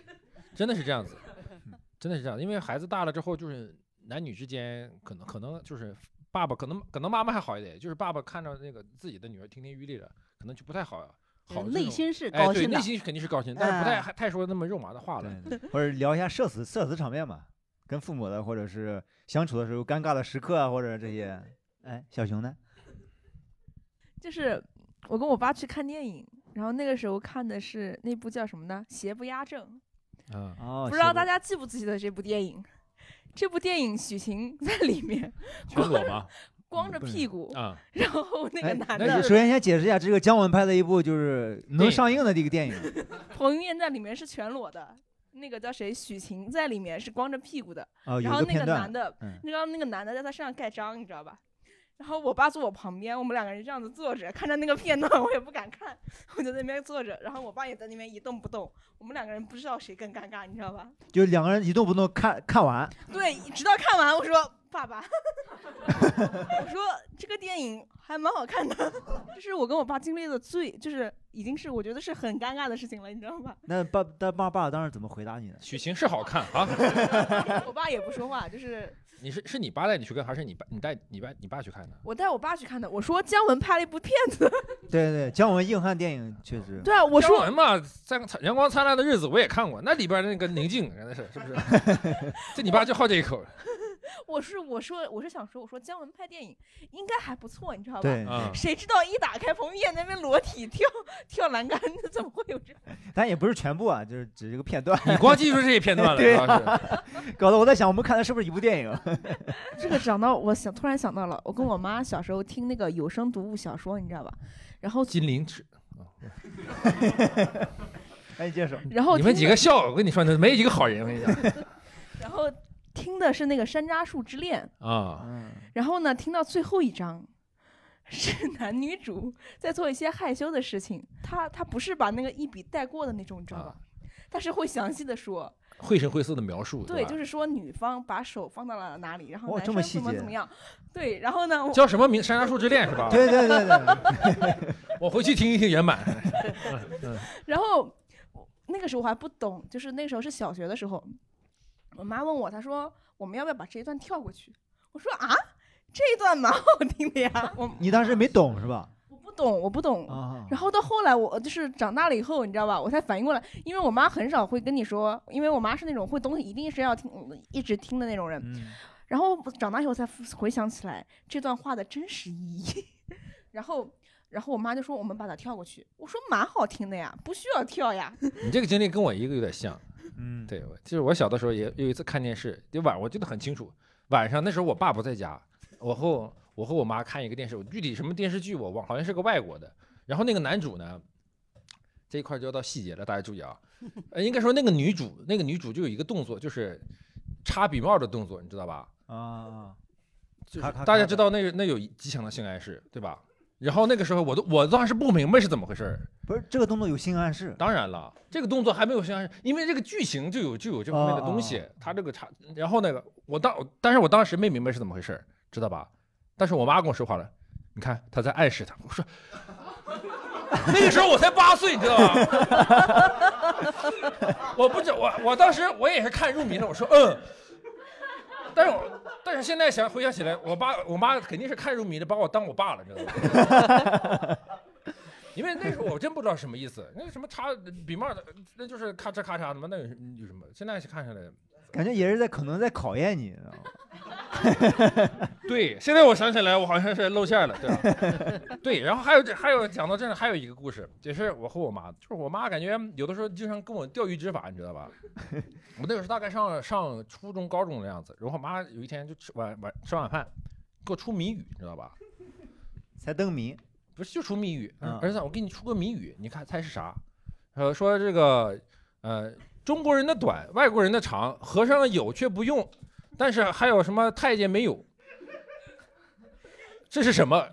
真的是这样子，真的是这样。因为孩子大了之后，就是男女之间可能可能就是爸爸可能可能妈妈还好一点，就是爸爸看着那个自己的女儿亭亭玉立的，可能就不太好。好内心是哎对高兴的内心肯定是高兴，但是不太哎太说那么肉麻的话了。或者聊一下社死社死场面嘛，跟父母的或者是相处的时候尴尬的时刻啊，或者这些。哎，小熊呢？就是我跟我爸去看电影，然后那个时候看的是那部叫什么呢？邪不压正。啊哦不知道大家记不记得这部电影？这部电影许晴在里面全裸吗？光着屁股啊，然后那个哎男的，首先先解释一下，这个姜文拍的一部就是能上映的这个电影。彭于晏在里面是全裸的，那个叫谁？许晴在里面是光着屁股的。哦然后那个男的，那个男的在他身上盖章，你知道吧？然后我爸坐我旁边，我们两个人这样子坐着，看着那个片段，我也不敢看，我就在那边坐着，然后我爸也在那边一动不动，我们两个人不知道谁更尴尬，你知道吧？就两个人一动不动看看完，对，直到看完，我说爸爸，我说这个电影还蛮好看的，就是我跟我爸经历的最，就是已经是我觉得是很尴尬的事情了，你知道吧？那爸但爸爸当时怎么回答你的？许晴是好看啊。我爸也不说话，就是你是是你爸带你去看，还是你爸你带你爸你爸去看的？我带我爸去看的。我说姜文拍了一部片子，对对，姜文硬汉电影确实。对啊，我姜说文嘛，在《阳光灿烂的日子》我也看过，那里边那个宁静真的是是不是？这你爸就好这一口。我是我说我是想说，我说姜文拍电影应该还不错，你知道吧？对嗯谁知道一打开彭于晏那边裸体跳跳栏杆，怎么会有这？但也不是全部啊，就是只是个片段。你光记住这些片段了 对搞得我在想，我们看的是不是一部电影？这个讲到我想突然想到了，我跟我妈小时候听那个有声读物小说，你知道吧？然后金陵尺。哎，你接着说。然后你们几个笑，我跟你说，没几个好人，我跟你讲然后听的是那个《山楂树之恋》，啊。然后呢，听到最后一章，是 男女主在做一些害羞的事情。他他不是把那个一笔带过的那种，你知道吧？他是会详细的说。绘声绘色的描述，对，就是说女方把手放到了哪里，然后哇男生这么怎么怎么样。对，然后呢？叫什么名？《山楂树之恋》是吧？对对对对。我回去听一听原版。嗯然后那个时候我还不懂，就是那时候是小学的时候，我妈问我，她说我们要不要把这一段跳过去？我说啊，这一段蛮好 听的呀。我你当时没懂是吧？我不懂，我不懂。啊然后到后来，我就是长大了以后，你知道吧，我才反应过来，因为我妈很少会跟你说，因为我妈是那种会东西一定是要听，一直听的那种人。嗯然后长大以后才回想起来这段话的真实意义。然后，然后我妈就说我们把它跳过去。我说蛮好听的呀，不需要跳呀。你这个经历跟我一个有点像。嗯，对，我就是我小的时候也有一次看电视，就晚我记得很清楚，晚上那时候我爸不在家，我和我和我妈看一个电视，我具体什么电视剧我忘，好像是个外国的。然后那个男主呢，这一块就要到细节了，大家注意啊。呃，应该说那个女主，那个女主就有一个动作，就是插笔帽的动作，你知道吧？啊，就是大家知道那个那有极强的性暗示，对吧？然后那个时候我都我当时不明白是怎么回事儿。不是这个动作有性暗示，当然了，这个动作还没有性暗示，因为这个剧情就有就有这方面的东西。哦他这个差，然后那个我当，但是我当时没明白是怎么回事儿，知道吧？但是我妈跟我说话了，你看他在暗示他，我说。那个时候我才八岁，你知道吧？我不知我我当时我也是看入迷了，我说嗯，但是我但是现在想回想起来，我爸我妈肯定是看入迷的，把我当我爸了，知道吧？因为那时候我真不知道什么意思，那个什么插笔帽的，那就是咔嚓咔嚓的嘛，那有有什么？现在看下来，感觉也是在可能在考验你，知道吗 对，现在我想起来，我好像是露馅了，对吧？对，然后还有这还有讲到这儿还有一个故事，也是我和我妈，就是我妈感觉有的时候经常跟我钓鱼执法，你知道吧？我那个时候大概上上初中高中的样子，然后我妈有一天就吃晚晚吃晚饭，给我出谜语，你知道吧？猜灯谜，不是就出谜语，嗯儿子，我给你出个谜语，你看猜是啥？呃，说这个呃，中国人的短，外国人的长，和尚有却不用，但是还有什么太监没有？这是什么？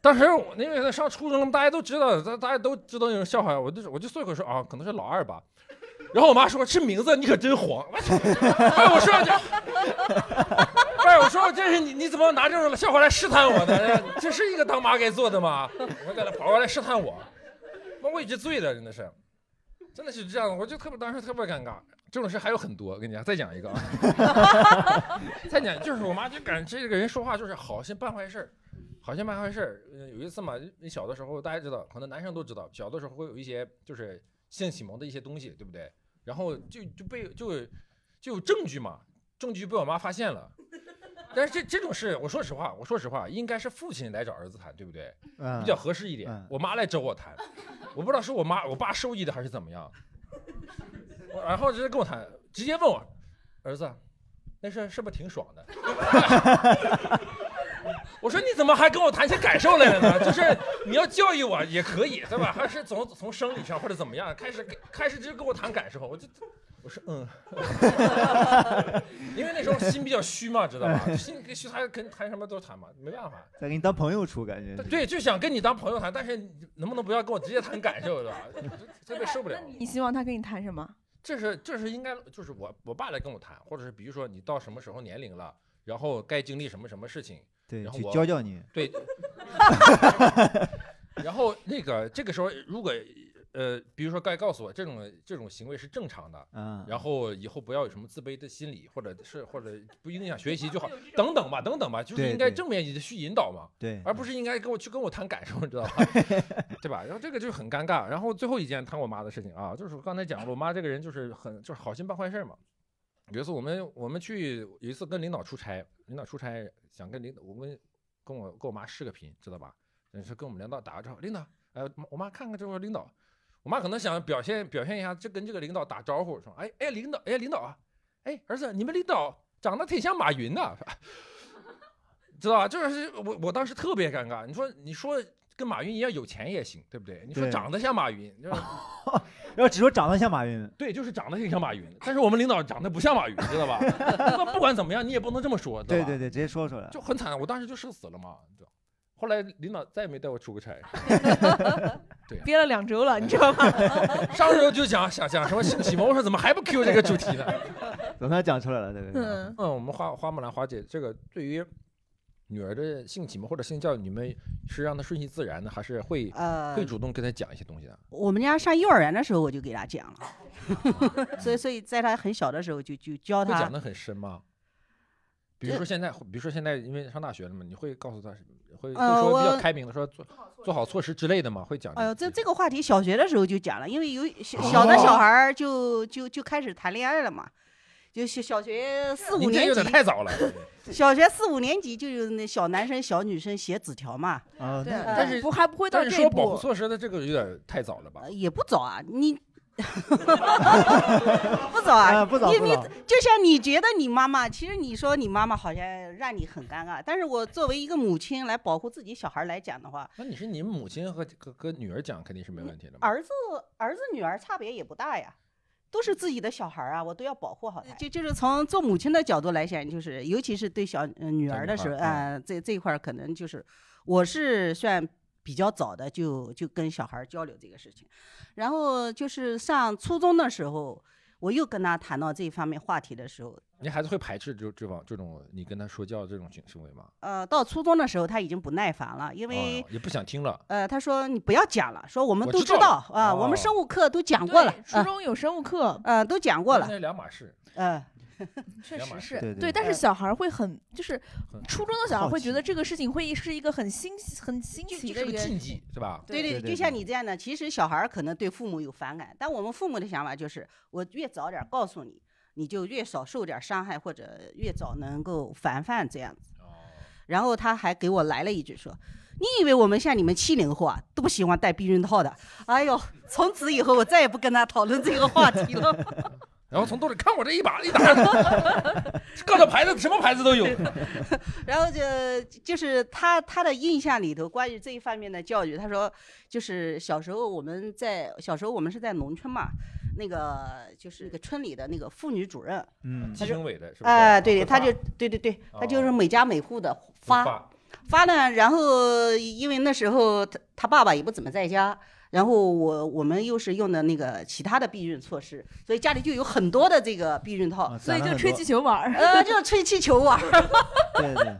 当时我因为上初中，大家都知道，大大家都知道那种笑话，我就我就随口说啊，可能是老二吧。然后我妈说：“这名字你可真黄。”哎，我说这，哎，我说这是你你怎么拿这种笑话来试探我呢？这是一个当妈该做的吗？我给他跑过来试探我，那我一直醉了，真的是，真的是这样，我就特别当时特别尴尬。这种事还有很多，我跟你讲，再讲一个啊，再讲就是我妈就感觉这个人说话就是好心办坏事儿，好心办坏事儿。呃有一次嘛，你小的时候大家知道，可能男生都知道，小的时候会有一些就是性启蒙的一些东西，对不对？然后就就被就就有证据嘛，证据被我妈发现了。但是这这种事，我说实话，我说实话，应该是父亲来找儿子谈，对不对？嗯比较合适一点。嗯我妈来找我谈，我不知道是我妈我爸受益的还是怎么样。我然后直接跟我谈，直接问我，儿子，那事儿是不是挺爽的？我说你怎么还跟我谈起感受来了呢？就是你要教育我也可以，对吧？还是从从生理上或者怎么样开始开始就跟我谈感受，我就我说嗯，因为那时候心比较虚嘛，知道吧？心虚，他跟谈什么都谈嘛，没办法。再给你当朋友处，感觉对，就想跟你当朋友谈，但是能不能不要跟我直接谈感受，对吧？这被受不了。你希望他跟你谈什么？这是这是应该就是我我爸来跟我谈，或者是比如说你到什么时候年龄了，然后该经历什么什么事情，对去然后我教教你对，然后那个这个时候如果呃，比如说该告诉我这种这种行为是正常的，嗯然后以后不要有什么自卑的心理，或者是或者不影响学习就好，等等吧，等等吧，就是对应该对正面去引导嘛，对而不是应该跟我去跟我谈感受，你知道吧？对吧？然后这个就很尴尬。然后最后一件谈我妈的事情啊，就是我刚才讲了，我妈这个人就是很就是好心办坏事嘛。有一次我们我们去有一次跟领导出差，领导出差想跟领导我们跟我跟我妈视个频，知道吧？是跟我们领导打个招呼，领导，哎，我妈看看这位领导，我妈可能想表现表现一下，这跟这个领导打招呼，说，哎哎领导，哎领导啊，哎儿子，你们领导长得挺像马云的，知道吧？就是我我当时特别尴尬，你说你说跟马云一样有钱也行，对不对？你说长得像马云，就是 然后只说长得像马云，对，就是长得挺像马云，但是我们领导长得不像马云，知道吧？不不管怎么样，你也不能这么说？对对对，直接说出来。就很惨，我当时就社死了嘛。你知道后来领导再也没带我出过差。对呀、憋了两周了，你知道吗？上周就讲想讲什么性启蒙，我说怎么还不 Q 这个主题呢？总算讲出来了，对对。嗯嗯，我们花花木兰花姐这个对于女儿的性启蒙或者性教育，你们是让她顺其自然的，还是会、呃会主动跟她讲一些东西的？我们家上幼儿园的时候我就给她讲了，所以所以在她很小的时候就就教她会讲的很深吗？比如说现在，比如说现在，因为上大学了嘛，你会告诉他，会会呃说比较我开明的，说做做好措施之类的吗？会讲哎呦，这这个话题小学的时候就讲了，因为有小小的小孩儿就就就开始谈恋爱了嘛，就小小学四五年级太早了。小学四五年级就有那小男生小女生写纸条嘛，啊，对，呃但是不还不会到这一但是说保护。措施的这个有点太早了吧？呃也不早啊，你 不早啊，啊不早你你不早就像你觉得你妈妈，其实你说你妈妈好像让你很尴尬，但是我作为一个母亲来保护自己小孩来讲的话，那你是你母亲和和和女儿讲肯定是没问题的？儿子儿子女儿差别也不大呀。都是自己的小孩儿啊，我都要保护好他。就就是从做母亲的角度来讲，就是尤其是对小、呃、女儿的时候，孩啊、这这一块儿可能就是我是算比较早的就就跟小孩儿交流这个事情，然后就是上初中的时候，我又跟他谈到这一方面话题的时候，你孩子会排斥这这种这种你跟他说教这种行行为吗？呃，到初中的时候他已经不耐烦了，因为、哦也不想听了。呃，他说你不要讲了，说我们都知知道啊、我们哦生物课都讲过了，初啊中有生物课，呃，都讲过了那，是两码事。嗯、确实是对对但是小孩会很，就是初中的小孩会觉得这个事情会是一个很新很新奇这个的一个禁忌是吧？对对对就像你这样的，其实小孩可能对父母有反感，但我们父母的想法就是，我越早点告诉你，你就越少受点伤害，或者越早能够防范这样子。哦然后他还给我来了一句说：“你以为我们像你们七零后啊，都不喜欢戴避孕套的？”哎呦，从此以后我再也不跟他讨论这个话题了。然后从兜里看我这一把一打，各种牌子什么牌子都有。然后就就是他他的印象里头，关于这一方面的教育，他说就是小时候我们在小时候我们是在农村嘛，那个就是那个村里的那个妇女主任，嗯基层委的是不是？哎、对对，他就对对对，他就是每家每户的发发发呢，然后因为那时候他他爸爸也不怎么在家。然后我我们又是用的那个其他的避孕措施，所以家里就有很多的这个避孕套，所以就吹气球玩儿。呃，就是吹气球玩儿。对对，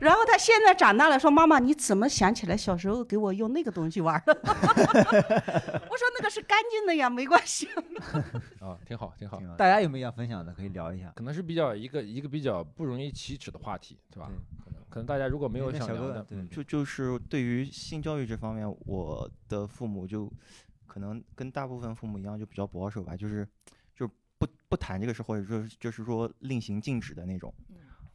然后他现在长大了，说妈妈，你怎么想起来小时候给我用那个东西玩儿的？我说那个是干净的呀，没关系。啊，挺好挺好。大家有没有要分享的，可以聊一下。可能是比较一个一个比较不容易启齿的话题，是吧？可能大家如果没有想聊的，嗯就就是对于性教育这方面，我的父母就可能跟大部分父母一样，就比较保守吧，就是就是不不谈这个事，或者说就是说令行禁止的那种。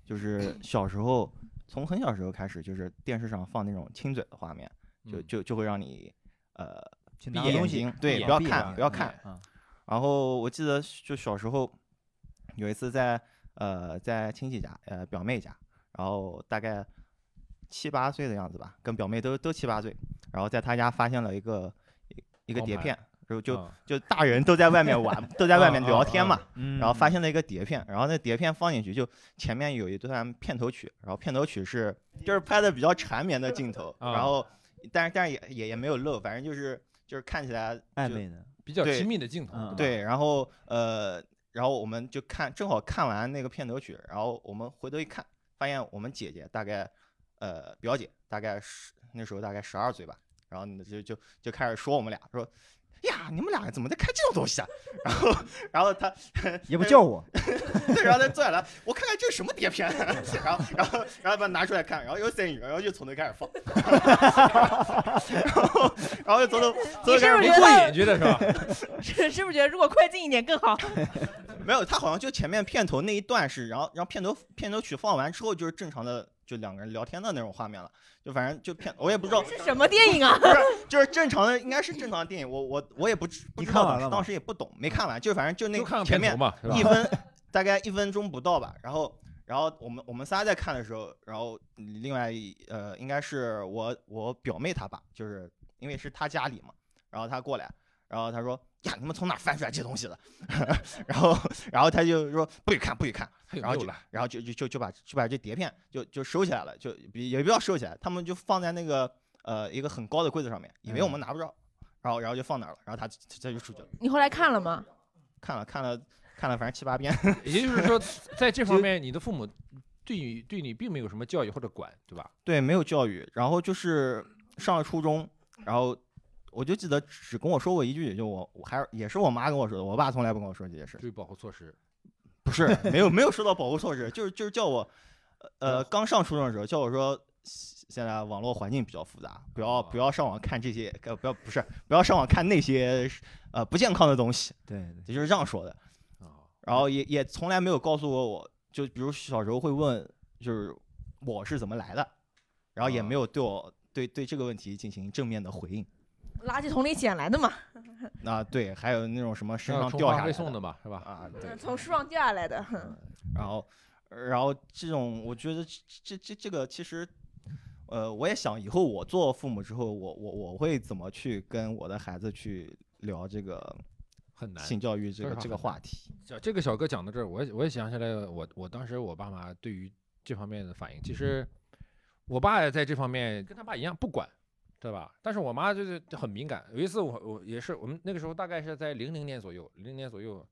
就是 小时候从很小时候开始，就是电视上放那种亲嘴的画面，就嗯就就会让你呃去闭眼拿东西睛，对，不要看不要看啊。然后我记得就小时候有一次在呃在亲戚家呃表妹家，然后大概七八岁的样子吧，跟表妹都都七八岁，然后在他家发现了一个一一个碟片，就就啊就大人都在外面玩，都在外面啊聊天嘛然后发现了一个碟片，然后那碟片放进去，就前面有一段片头曲，然后片头曲是就是拍的比较缠绵的镜头，啊然后但是但是也也也没有露，反正就是就是看起来就暧昧的。比较对亲密的镜头，嗯对，然后呃，然后我们就看，正好看完那个片头曲，然后我们回头一看，发现我们姐姐大概呃表姐大概十那时候大概十二岁吧，然后就就就开始说我们俩说。呀，你们俩怎么在看这种东西啊？然后，然后他 也不叫我，对，然后他坐下来，我看看这是什么碟片，然后，然后，然后把它拿出来看，然后又塞进去，然后就从头开始放，然后，然后就从头从头开始不是觉得瘾觉得是吧？是是不是觉得如果快进一点更好？没有，他好像就前面片头那一段是，然后然后片头片头曲放完之后就是正常的就两个人聊天的那种画面了，就反正就片我也不知道是什么电影啊？不是，就是正常的，应该是正常的电影，我我我也不知不你知道当时，看完了当时也不懂，没看完，就反正就那个前面一分大概一分钟不到吧，然后然后我们我们仨在看的时候，然后另外一呃应该是我我表妹她爸，就是因为是她家里嘛，然后她过来，然后她说呀你们从哪翻出来这东西的？然后然后他就说不许看不许看，然后就然后就就就就把就把这碟片就就收起来了，就比也不要收起来，他们就放在那个呃一个很高的柜子上面，以为我们拿不着，然后然后就放那儿了，然后他他就出去了，你后来看了吗？看了看了看了，反正七八遍。也就是说，在这方面，你的父母对你对你并没有什么教育或者管，对吧？对，没有教育，然后就是上了初中，然后我就记得只跟我说过一句，就我我还是也是我妈跟我说的，我爸从来不跟我说这些事。对保护措施。不是，没有没有说到保护措施，就是就是叫我，呃，刚上初中的时候叫我说，现在网络环境比较复杂，不要不要上网看这些，呃，不要不是不要上网看那些呃不健康的东西。对，也就是这样说的。然后也也从来没有告诉过我，就比如小时候会问，就是我是怎么来的，然后也没有对我对对这个问题进行正面的回应。垃圾桶里捡来的嘛，啊，对，还有那种什么身上掉下来的费送的嘛，是吧？啊，对。从树上掉下来的。然后，然后这种我觉得这这这这个其实，呃，我也想以后我做父母之后，我我我会怎么去跟我的孩子去聊这个很难性教育这个这个话题。这这个小哥讲到这儿，我也我也想起来我，我当时我爸妈对于这方面的反应，其实我爸在这方面跟他爸一样不管，对吧？但是我妈就是很敏感。有一次我我也是我们那个时候大概是在零零年左右，零零年左右，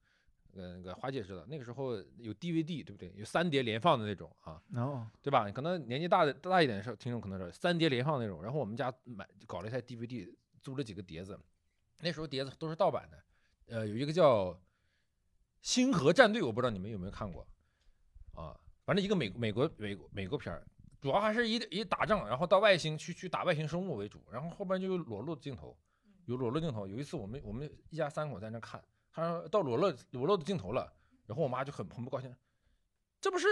呃，那个花姐知道，那个时候有 DVD 对不对？有三碟连放的那种啊，哦，对吧？可能年纪大的大一点的时候，听众可能是三碟连放那种。然后我们家买搞了一台 DVD，租了几个碟子，那时候碟子都是盗版的。呃，有一个叫《星河战队》，我不知道你们有没有看过啊？反正一个美美国美国美国片儿，主要还是以以打仗，然后到外星去去打外星生物为主，然后后边就有裸露的镜头，有裸露镜头。有一次我们我们一家三口在那看，他到到裸露裸露的镜头了，然后我妈就很很不高兴，这不是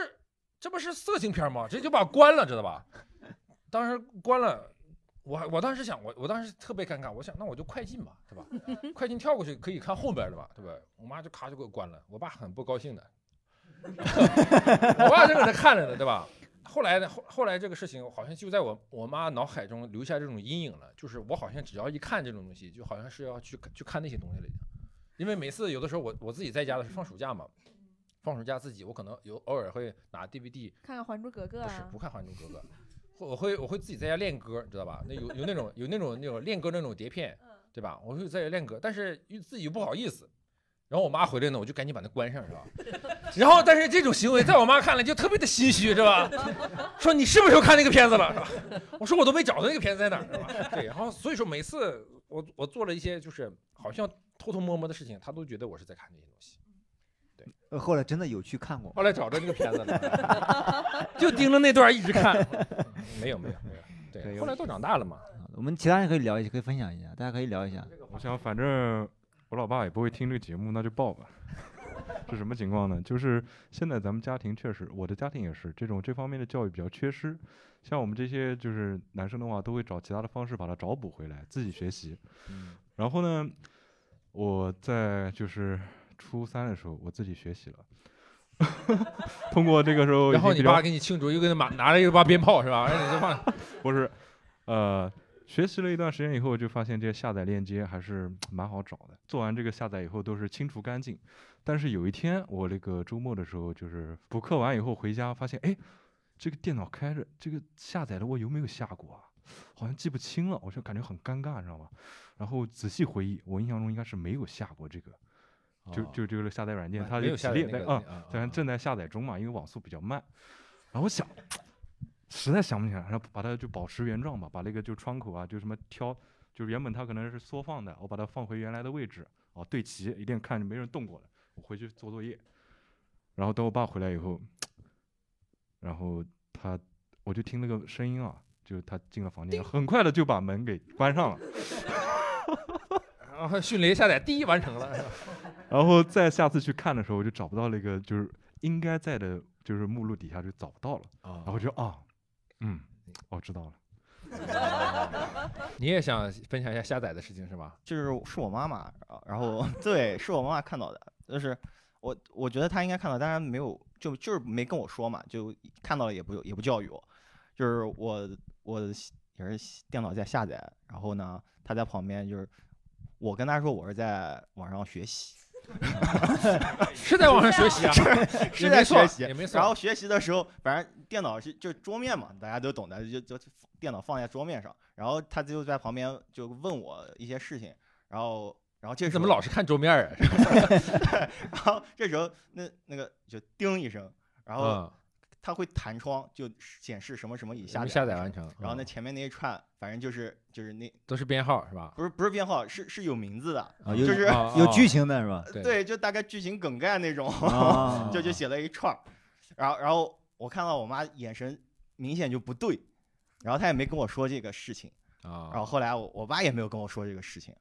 这不是色情片吗？直接就把我关了，知道吧？当时关了，我我当时想，我我当时特别尴尬，我想那我就快进吧，对吧？快进跳过去可以看后边的吧，对吧？我妈就咔就给我关了，我爸很不高兴的，我爸正搁那看着呢，对吧？后来呢，后后来这个事情好像就在我我妈脑海中留下这种阴影了，就是我好像只要一看这种东西，就好像是要去去看那些东西了。因为每次有的时候我我自己在家的时候放暑假嘛，放暑假自己我可能有偶尔会拿 DVD 看看《还珠格格》啊，不是不看《还珠格格》，我会我会自己在家练歌，知道吧？那有有那种有那种那种练歌那种碟片，对吧？我会在家练歌，但是自己又不好意思。然后我妈回来呢，我就赶紧把它关上，是吧？然后但是这种行为在我妈看来就特别的心虚，是吧？说你是不是又看那个片子了，是吧？我说我都没找到那个片子在哪儿，是吧？对，然后所以说每次我我做了一些就是好像偷偷摸摸的事情，她都觉得我是在看这些东西。呃后来真的有去看过，后来找着那个片子了，就盯着那段一直看。没有没有没有，对，后来都长大了嘛。我们其他人可以聊一下，可以分享一下，大家可以聊一下。我想反正我老爸也不会听这个节目，那就报吧。是什么情况呢？就是现在咱们家庭确实，我的家庭也是这种这方面的教育比较缺失。像我们这些就是男生的话，都会找其他的方式把它找补回来，自己学习。然后呢，我在就是初三的时候，我自己学习了。通过这个时候，然后你爸给你庆祝，又给他拿拿着一把鞭炮是吧？让你这放，不是，呃，学习了一段时间以后，就发现这些下载链接还是 蛮好找的。做完这个下载以后，都是清除干净。但是有一天，我那个周末的时候，就是补课完以后回家，发现哎，这个电脑开着，这个下载的我有没有下过啊？好像记不清了，我就感觉很尴尬，你知道吗？然后仔细回忆，我印象中应该是没有下过这个。就就这个下载软件，它就起列在啊，在正在下载中嘛，因为网速比较慢。然后我想，实在想不起来，然后把它就保持原状吧，把那个就窗口啊，就什么挑，就是原本它可能是缩放的，我把它放回原来的位置，哦，对齐，一定看着没人动过了，我回去做作业。然后等我爸回来以后，然后他，我就听那个声音啊，就是他进了房间，很快的就把门给关上了。然后迅雷下载第一完成了。然后再下次去看的时候，我就找不到那个就是应该在的，就是目录底下就找不到了。然后就啊，嗯，我知道了。你也想分享一下下载的事情是吧？就是是我妈妈，然后 对，是我妈妈看到的。就是我我觉得她应该看到，但是没有，就就是没跟我说嘛，就看到了也不也不教育我。就是我我也是电脑在下载，然后呢，她在旁边就是我跟她说我是在网上学习。是在网上学习啊，是在学习，也没错。然后学习的时候，反正电脑是就桌面嘛，大家都懂的，就就电脑放在桌面上。然后他就在旁边就问我一些事情，然后然后这怎么老是看桌面啊？然后这时候那那个就叮一声，然后它会弹窗，就显示什么什么已下载下载完成。然后那前面那一串，反正就是就是那都是编号是吧？不是不是编号，是是有名字的，有就是有剧情的是吧？对，就大概剧情梗概那种，就就写了一串儿。然后然后我看到我妈眼神明显就不对，然后她也没跟我说这个事情啊。然后后来我我爸也没有跟我说这个事情，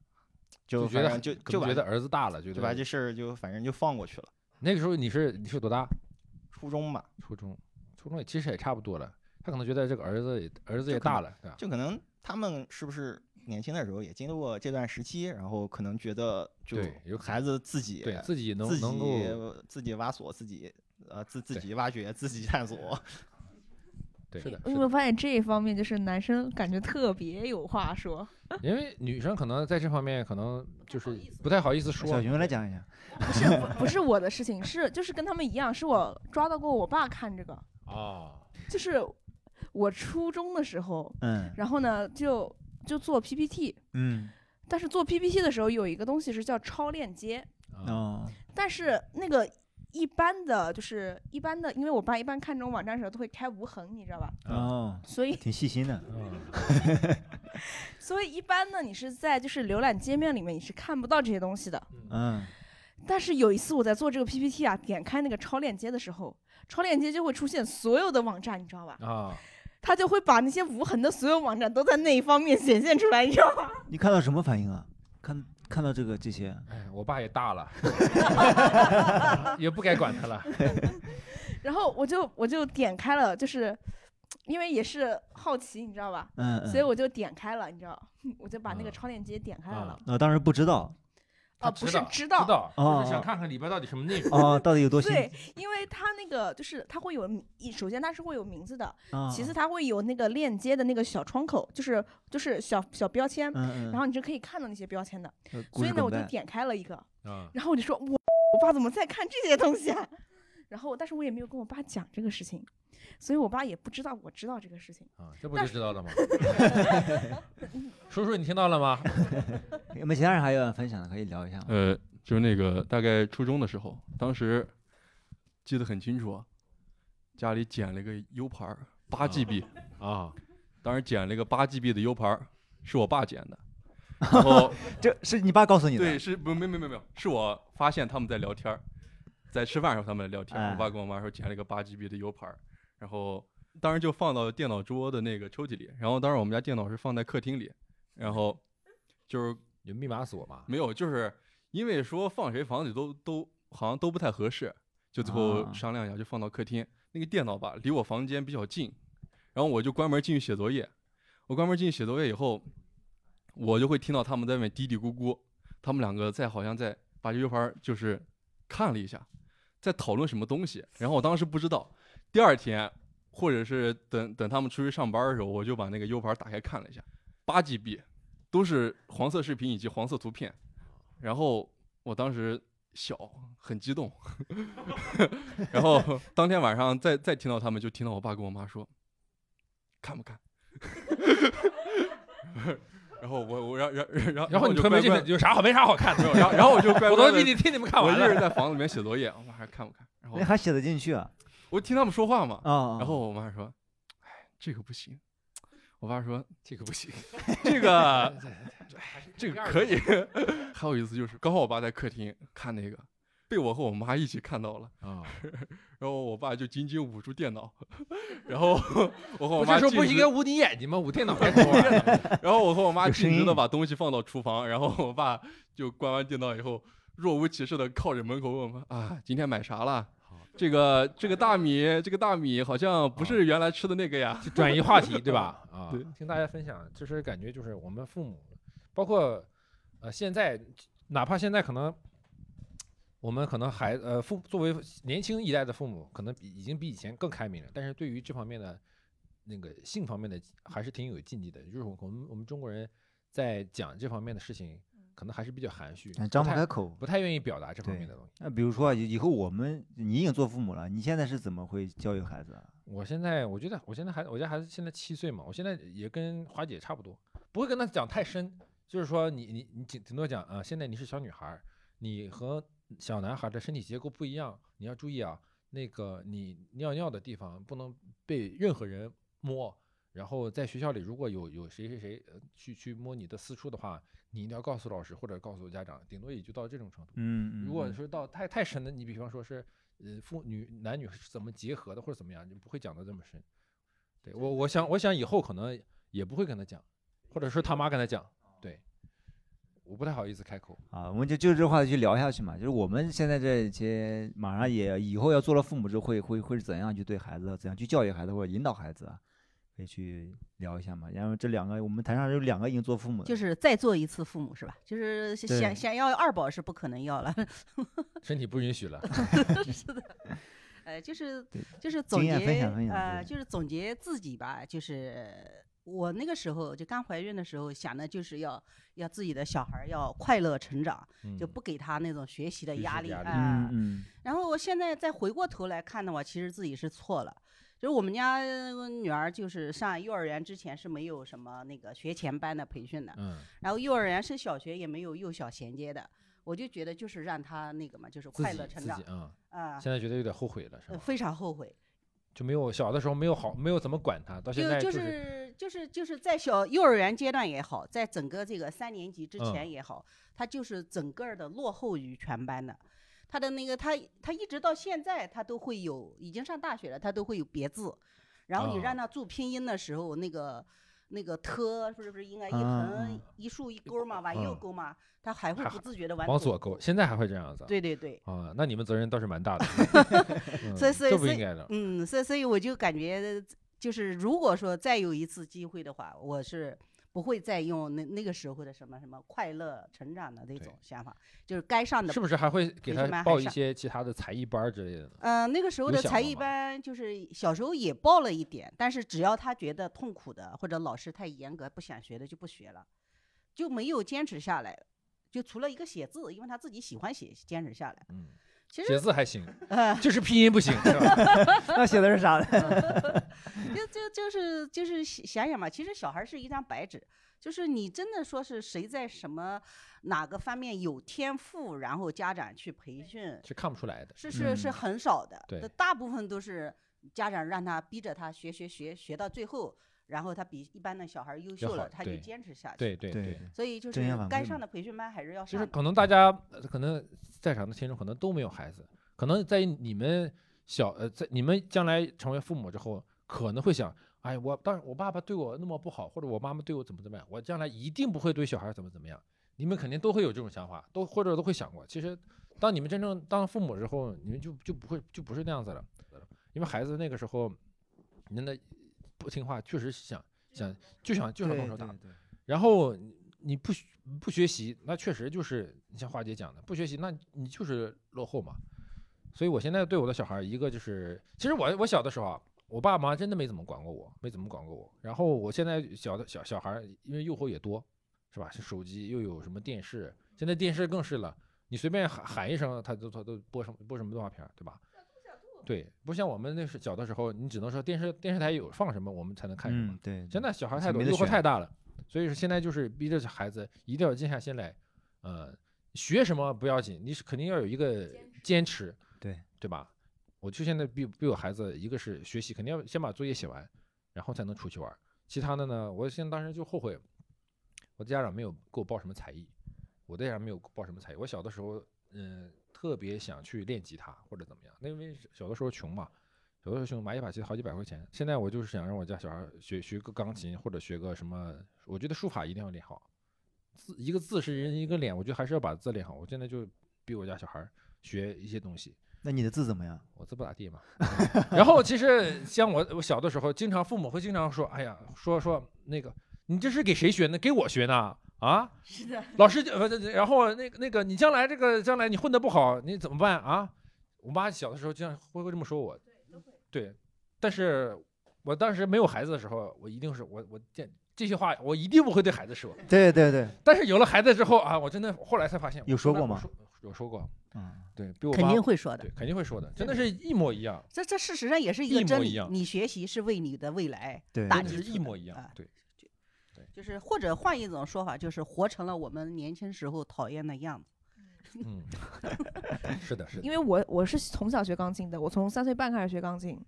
就觉得就就觉得儿子大了，就把这事儿就反正就放过去了。那个时候你是你是多大？初中吧，初中。初中也其实也差不多了，他可能觉得这个儿子儿子也大了，对吧？就可能他们是不是年轻的时候也经历过这段时期，然后可能觉得就孩子自己对自己能自己自己挖锁自己呃自自己挖掘自己探索。对，是的。你有没有发现这一方面就是男生感觉特别有话说？因为女生可能在这方面可能就是不太好意思说。小熊来讲一下，不是不是我的事情，是就是跟他们一样，是我抓到过我爸看这个。啊，就是我初中的时候，嗯，然后呢，就就做 PPT，嗯，但是做 PPT 的时候有一个东西是叫超链接，哦，但是那个一般的就是一般的，因为我爸一般看这种网站的时候都会开无痕，你知道吧？哦，所以挺细心的，所以一般呢，你是在就是浏览界面里面你是看不到这些东西的，嗯，但是有一次我在做这个 PPT 啊，点开那个超链接的时候。超链接就会出现所有的网站，你知道吧？啊，他就会把那些无痕的所有网站都在那一方面显现出来，你知道吗？你看到什么反应啊？看看到这个这些，哎，我爸也大了，也不该管他了。然后我就我就点开了，就是因为也是好奇，你知道吧？嗯嗯所以我就点开了，你知道，我就把那个嗯超链接点开来了。啊，当时不知道哦，不是知道知道，就是想看看里边到底什么内容。哦，到底有多新？对，因为它那个就是它会有，一首先它是会有名字的，啊其次它会有那个链接的那个小窗口，就是就是小小标签，然后你就可以看到那些标签的。所以呢，我就点开了一个，啊然后我就说，我我爸怎么在看这些东西啊？然后，但是我也没有跟我爸讲这个事情，所以我爸也不知道我知道这个事情。啊，这不就知道了吗？叔叔，你听到了吗？有没有其他人还有要分享的，可以聊一下？呃，就是那个大概初中的时候，当时记得很清楚啊，家里捡了个 U 盘儿，八 GB 啊，当时捡了一个八 GB 的 U 盘儿，是我爸捡的，然后这是你爸告诉你的？对，是不没没没没有，是我发现他们在聊天儿，在吃饭的时候他们聊天我爸跟我妈说捡了一个八 GB 的 U 盘，然后当时就放到电脑桌的那个抽屉里，然后当时我们家电脑是放在客厅里，然后就是有密码锁嘛？没有，就是因为说放谁房子里都都好像都不太合适，就最后啊商量一下就放到客厅。那个电脑吧离我房间比较近，然后我就关门进去写作业。我关门进去写作业以后，我就会听到他们在外面嘀嘀咕咕，他们两个在好像在把这 U 盘就是看了一下，在讨论什么东西。然后我当时不知道，第二天或者是等等他们出去上班的时候，我就把那个 U 盘打开看了一下，八 GB，都是黄色视频以及黄色图片。然后我当时小，很激动，然后当天晚上再再听到他们，就听到我爸跟我妈说，看不看？然后我我然然然然然后你就你推门进有啥好没啥好看的然后然后我就乖 我都替你替你们看完了我一人在房子里面写作业，我妈还看不看？然后那还写得进去啊？我听他们说话嘛，啊然后我妈说，哎，这个不行。我爸说这个不行，这个这个可以。还有一次就是刚好我爸在客厅看那个，被我和我妈一起看到了啊，然后我爸就紧紧捂住电脑，然后我和我妈径直是应该捂你眼睛吗？捂电脑干什么玩意？然后我和我妈径直的把东西放到厨房，然后我爸就关完电脑以后，若无其事的靠着门口问我们啊，今天买啥了？这个这个大米，这个大米好像不是原来吃的那个呀，转移话题，对吧？啊对，听大家分享，就是感觉就是我们父母，包括呃现在，哪怕现在可能我们可能还呃父作为年轻一代的父母，可能比已经比以前更开明了，但是对于这方面的那个性方面的还是挺有禁忌的，就是我们我们中国人在讲这方面的事情，可能还是比较含蓄，哎张不开口不太愿意表达这方面的东西。那比如说啊以以后我们你已经做父母了，你现在是怎么会教育孩子啊？我现在我觉得我现在孩子，我家孩子现在七岁嘛，我现在也跟华姐差不多，不会跟他讲太深，就是说你你你顶顶多讲啊，现在你是小女孩儿，你和小男孩的身体结构不一样，你要注意啊，那个你尿尿的地方不能被任何人摸。然后在学校里，如果有有谁谁谁呃去去摸你的私处的话，你一定要告诉老师或者告诉家长，顶多也就到这种程度。嗯嗯如果嗯是到太太深的，你比方说是呃父女男女是怎么结合的或者怎么样，就不会讲的这么深。对我我想我想以后可能也不会跟他讲，或者是他妈跟他讲。对，我不太好意思开口。啊，我们就就这话题聊下去嘛，就是我们现在这些马上也以后要做了父母之后会会会是怎样去对孩子，怎样去教育孩子或者引导孩子啊，可以去聊一下嘛。然后这两个我们台上有两个已经做父母，就是再做一次父母是吧？就是想想要二宝是不可能要了，身体不允许了。是的，呃，就是就是总结呃，就是总结自己吧，就是我那个时候就刚怀孕的时候想的就是要要自己的小孩儿要快乐成长，就嗯不给他那种学习的压力啊。嗯嗯然后我现在再回过头来看的话，其实自己是错了。就是我们家呃女儿，就是上幼儿园之前是没有什么那个学前班的培训的，嗯然后幼儿园升小学也没有幼小衔接的，我就觉得就是让她那个嘛，就是快乐成长啊啊，现在觉得有点后悔了，是吧？呃非常后悔。就没有小的时候没有好没有怎么管他，到现在就就是是就是就是在小幼儿园阶段也好，在整个这个三年级之前嗯也好，他就是整个儿的落后于全班的。他的那个他他一直到现在他都会有，已经上大学了，他都会有别字。然后你哦让他注拼音的时候，那个那个特是不是应该一嗯横嗯一竖一勾嘛，往右嗯勾嘛，他还会不自觉的往往左勾，现在还会这样子。对对对。啊，那你们责任倒是蛮大的。嗯所以所以。嗯，所以所以我就感觉，就是如果说再有一次机会的话，我是不会再用那那个时候的什么什么快乐成长的那种想法，就是该上的是不是还会给培他报一些其他的才艺班之类的呢？嗯，那个时候的才艺班就是小时候也报了一点，但是只要他觉得痛苦的或者老师太严格不想学的就不学了，就没有坚持下来。就除了一个写字，因为他自己喜欢写，坚持下来。嗯，其实写字还行呃，就是拼音不行，是吧？那写的是啥呢？就就就是就是想想嘛，其实小孩是一张白纸，就是你真的说是谁在什么哪个方面有天赋，然后家长去培训，是看不出来的。是是是嗯很少的，对大部分都是家长让他逼着他学学学学到最后，然后他比一般的小孩优秀好了，他就坚持下去。对对对所以就是该上的培训班还是要上的。就是可能大家呃可能在场的听众可能都没有孩子，可能在你们小呃在你们将来成为父母之后，可能会想，哎，我当时我爸爸对我那么不好，或者我妈妈对我怎么怎么样，我将来一定不会对小孩怎么怎么样。你们肯定都会有这种想法，都或者都会想过。其实，当你们真正当父母之后，你们就就不会就不是那样子了，因为孩子那个时候，你那不听话，确实想想就想就想动手打。然后你你不学不学习，那确实就是你像花姐讲的，不学习，那你就是落后嘛。所以我现在对我的小孩儿，一个就是，其实我我小的时候啊，我爸妈真的没怎么管过我，没怎么管过我。然后我现在小的小小孩儿，因为诱惑也多，是吧？是手机又有什么电视，现在电视更是了，你随便喊喊一声，他都他都播什么播什么动画片儿，对吧？对，不像我们那是小的时候，你只能说电视电视台有放什么，我们才能看什么。嗯对现在小孩太多，诱惑太大了，所以说现在就是逼着孩子一定要静下心来，呃，学什么不要紧，你是肯定要有一个坚持，对对吧？我就现在逼逼我孩子，一个是学习，肯定要先把作业写完，然后才能出去玩。其他的呢，我现在当时就后悔，我的家长没有给我报什么才艺，我的家长没有报什么才艺。我小的时候，嗯，特别想去练吉他或者怎么样，那因为小的时候穷嘛，小的时候穷，买一把吉他好几百块钱。现在我就是想让我家小孩学学个钢琴或者学个什么，我觉得书法一定要练好，字一个字是人一个脸，我觉得还是要把字练好。我现在就逼我家小孩学一些东西。那你的字怎么样？我字不咋地嘛。然后其实像我我小的时候，经常父母会经常说，哎呀，说说那个你这是给谁学呢？给我学呢？啊？是的老师就呃，然后那个那个你将来这个将来你混得不好，你怎么办啊？我妈小的时候经常会会这么说我。对，但是我当时没有孩子的时候，我一定是我我见这些话我一定不会对孩子说。对对对，但是有了孩子之后啊，我真的后来才发现，有说过吗有说过，嗯，对，比我肯定会说的对，肯定会说的，真的是一模一样。这这事实上也是一一模个真理一样。你学习是为你的未来打基础一模一样啊对就是或者换一种说法，就是活成了我们年轻时候讨厌的样子。嗯，是的，是的。因为我我是从小学钢琴的，我从三岁半开始学钢琴，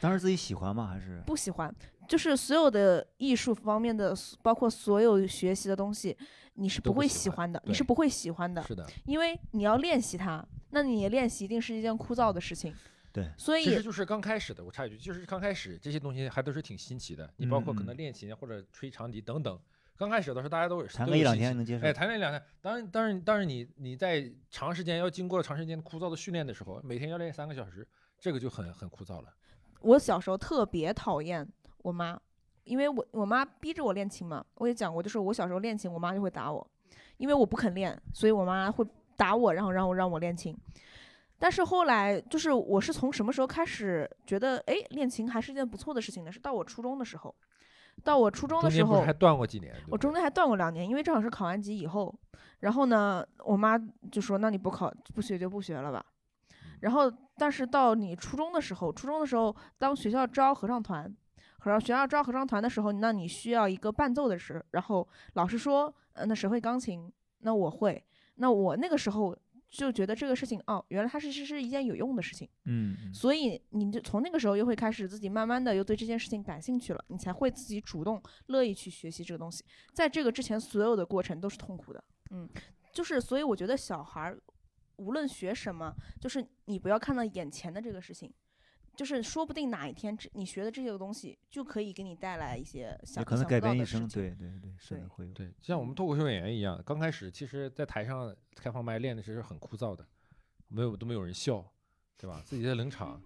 当时自己喜欢吗？还是不喜欢，就是所有的艺术方面的，包括所有学习的东西，你是不会喜欢的，你是不会喜欢的。是的，因为你要练习它，那你练习一定是一件枯燥的事情。对，所以其实就是刚开始的，我插一句，就是刚开始这些东西还都是挺新奇的。你包括可能嗯练琴或者吹长笛等等，刚开始的时候大家都有弹个一两天能接受哎，弹个一两天。当然，当然，当然你你在长时间要经过长时间枯燥的训练的时候，每天要练三个小时，这个就很很枯燥了。我小时候特别讨厌我妈，因为我我妈逼着我练琴嘛。我也讲过，就是我小时候练琴，我妈就会打我，因为我不肯练，所以我妈会打我，然后让我让我练琴。但是后来就是我是从什么时候开始觉得，哎，练琴还是一件不错的事情呢？是到我初中的时候。到我初中的时候，中间还断过几年？对不我中间还断过两年，因为正好是考完级以后，然后呢，我妈就说：“那你不考不学就不学了吧。”然后，但是到你初中的时候，初中的时候，当学校招合唱团，合唱学校招合唱团的时候，那你需要一个伴奏的时，然后老师说：“呃，那谁会钢琴？那我会。”那我那个时候就觉得这个事情，哦，原来它是是是一件有用的事情。嗯嗯所以你就从那个时候又会开始自己慢慢的又对这件事情感兴趣了，你才会自己主动乐意去学习这个东西。在这个之前，所有的过程都是痛苦的，嗯，就是所以我觉得小孩儿无论学什么，就是你不要看到眼前的这个事情，就是说不定哪一天这你学的这些个东西就可以给你带来一些想也可能改变一生。对对对，是的，会有。对，像我们脱口秀演员一样，刚开始其实，在台上开放麦练的时候是很枯燥的，没有都没有人笑，对吧？自己在冷场，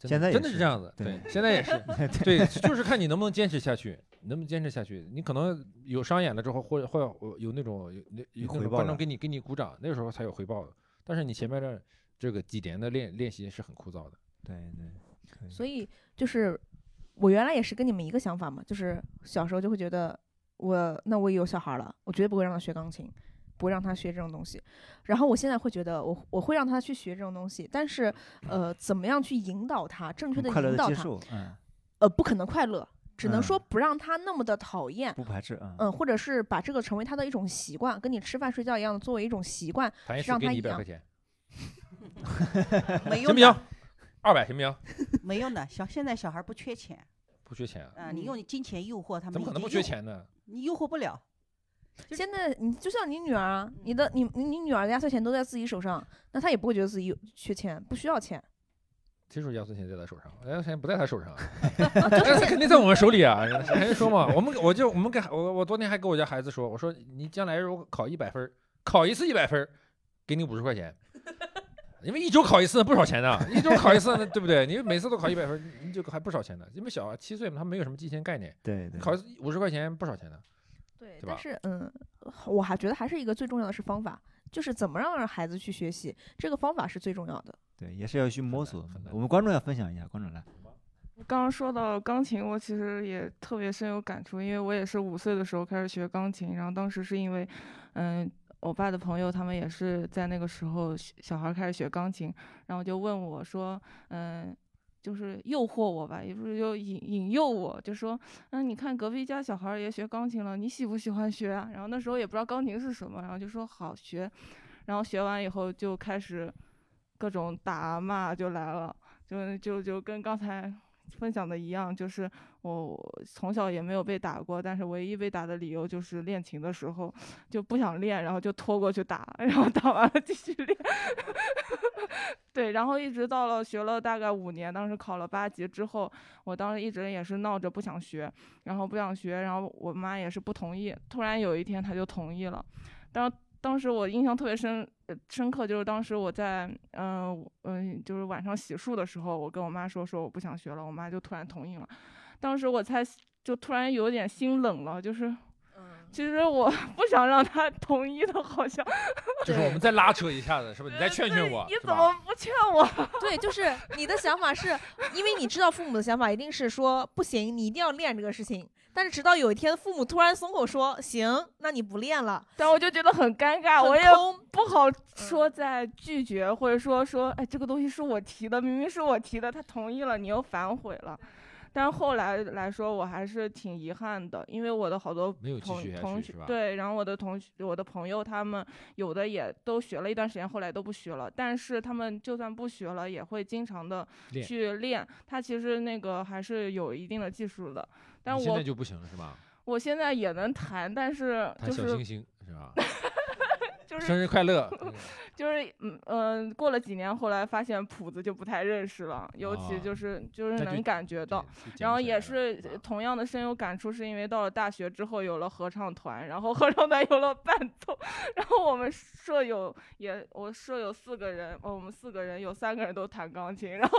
现在真的是是这样子，对现在也是，对，就是看你能不能坚持下去，能不能坚持下去。你可能有商演了之后，或者或者有那种有那有观众给你给你鼓掌，那个时候才有回报的。但是你前面的这个几年的练练习是很枯燥的。对对，以所以就是我原来也是跟你们一个想法嘛，就是小时候就会觉得我那我也有小孩了，我绝对不会让他学钢琴，不会让他学这种东西。然后我现在会觉得我我会让他去学这种东西，但是呃，怎么样去引导他，正确的引导他呃，不可能快乐。只能嗯说不让他那么的讨厌，不排斥啊。嗯，或者是把这个成为他的一种习惯，跟你吃饭睡觉一样的，作为一种习惯，让他一百块钱，没用的行不行？二百行不行？没用的，小现在小孩不缺钱不缺钱啊？啊、你用金钱诱惑他们，怎么可能不缺钱？呢？你诱惑不了。现在你就像你女儿啊，你的你你你女儿的压岁钱都在自己手上，那她也不会觉得自己有缺钱，不需要钱。谁说压岁钱在她手上，压岁钱不在她手上，压岁钱肯定在我们手里啊！还说嘛，我们我就我们给我我昨天还跟我家孩子说，我说你将来如果考一百分儿，考一次一百分儿，给你五十块钱，因为一周考一次不少钱呢，一周考一次呢，对不对？你每次都考一百分儿，你就还不少钱呢，因为小孩七岁嘛，他没有什么金钱概念，对对，考五十块钱不少钱的，对对但是嗯，我还觉得还是一个最重要的是方法，就是怎么让孩子去学习，这个方法是最重要的。对，也是要去摸索。我们观众要分享一下，观众来。刚刚说到钢琴，我其实也特别深有感触，因为我也是五岁的时候开始学钢琴，然后当时是因为，嗯，我爸的朋友他们也是在那个时候小孩开始学钢琴，然后就问我说，嗯。就是诱惑我吧，也不是就引引诱我，就说，嗯，你看隔壁家小孩也学钢琴了，你喜不喜欢学啊？然后那时候也不知道钢琴是什么，然后就说好学，然后学完以后就开始各种打骂就来了，就就就跟刚才分享的一样，就是我从小也没有被打过，但是唯一被打的理由就是练琴的时候就不想练，然后就拖过去打，然后打完了继续练。对，然后一直到了学了大概五年，当时考了八级之后，我当时一直也是闹着不想学，然后不想学，然后我妈也是不同意，突然有一天她就同意了，当当时我印象特别深呃深刻，就是当时我在嗯嗯、就是晚上洗漱的时候，我跟我妈说说我不想学了，我妈就突然同意了，当时我才就突然有点心冷了，就是。其实我不想让他同意的，好像。就是我们再拉扯一下子，是不是？你再劝劝我，你怎么不劝我？对，就是你的想法是，因为你知道父母的想法一定是说不行，你一定要练这个事情。但是直到有一天，父母突然松口说行，那你不练了，但我就觉得很尴尬，我也不好说再拒绝，或者说说，哎，这个东西是我提的，明明是我提的，他同意了，你又反悔了。但是后来来说，我还是挺遗憾的，因为我的好多同同学对，然后我的同学、我的朋友，他们有的也都学了一段时间，后来都不学了。但是他们就算不学了，也会经常的去练。他其实那个还是有一定的技术的。但我现在就不行了是吧？我现在也能弹，但是就是小星星是吧？就是生日快乐！就是嗯嗯、呃过了几年，后来发现谱子就不太认识了，尤其啊就是就是能感觉到，然后也是同样的深有感触，是因为到了大学之后有了合唱团，然后合唱团有了伴奏，然后我们舍友也我舍友四个人，哦我们四个人有三个人都弹钢琴，然后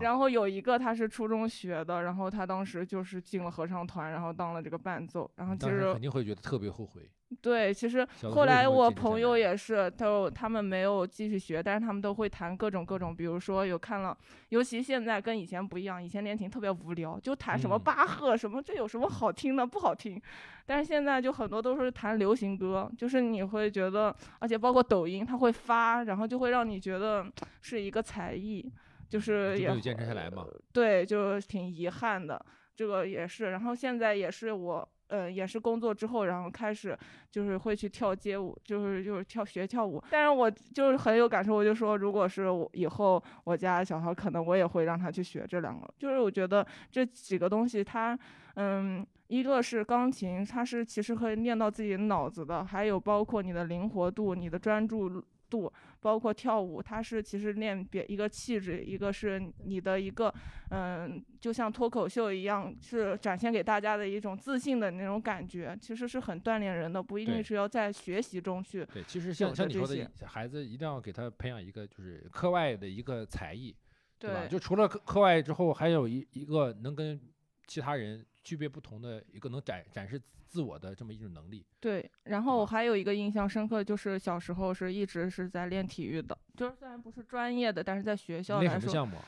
然后有一个他是初中学的，然后他当时就是进了合唱团，然后当了这个伴奏，然后其实肯定会觉得特别后悔。对，其实后来我朋友也是，都他们没有继续学，但是他们都会弹各种各种，比如说有看了，尤其现在跟以前不一样，以前练琴特别无聊，就弹什么嗯巴赫什么，这有什么好听的？不好听。但是现在就很多都是弹流行歌，就是你会觉得，而且包括抖音，它会发，然后就会让你觉得是一个才艺，就是也就没有坚持下来嘛。对，就挺遗憾的，这个也是。然后现在也是我，呃，也是工作之后，然后开始就是会去跳街舞，就是就是跳学跳舞。但是我就是很有感受，我就说，如果是我以后我家小孩，可能我也会让他去学这两个。就是我觉得这几个东西它，嗯。一个是钢琴，它是其实可以练到自己脑子的，还有包括你的灵活度、你的专注度，包括跳舞，它是其实练别一个气质，一个是你的一个嗯，就像脱口秀一样，是展现给大家的一种自信的那种感觉，其实是很锻炼人的，不一定是要在学习中去对，其实像像你说的，孩子一定要给他培养一个就是课外的一个才艺，对吧？对就除了课课外之后，还有一一个能跟其他人区别不同的一个能展展示自我的这么一种能力。对，然后我还有一个印象深刻，就是小时候是一直是在练体育的，就是虽然不是专业的，但是在学校来说，练什么项目？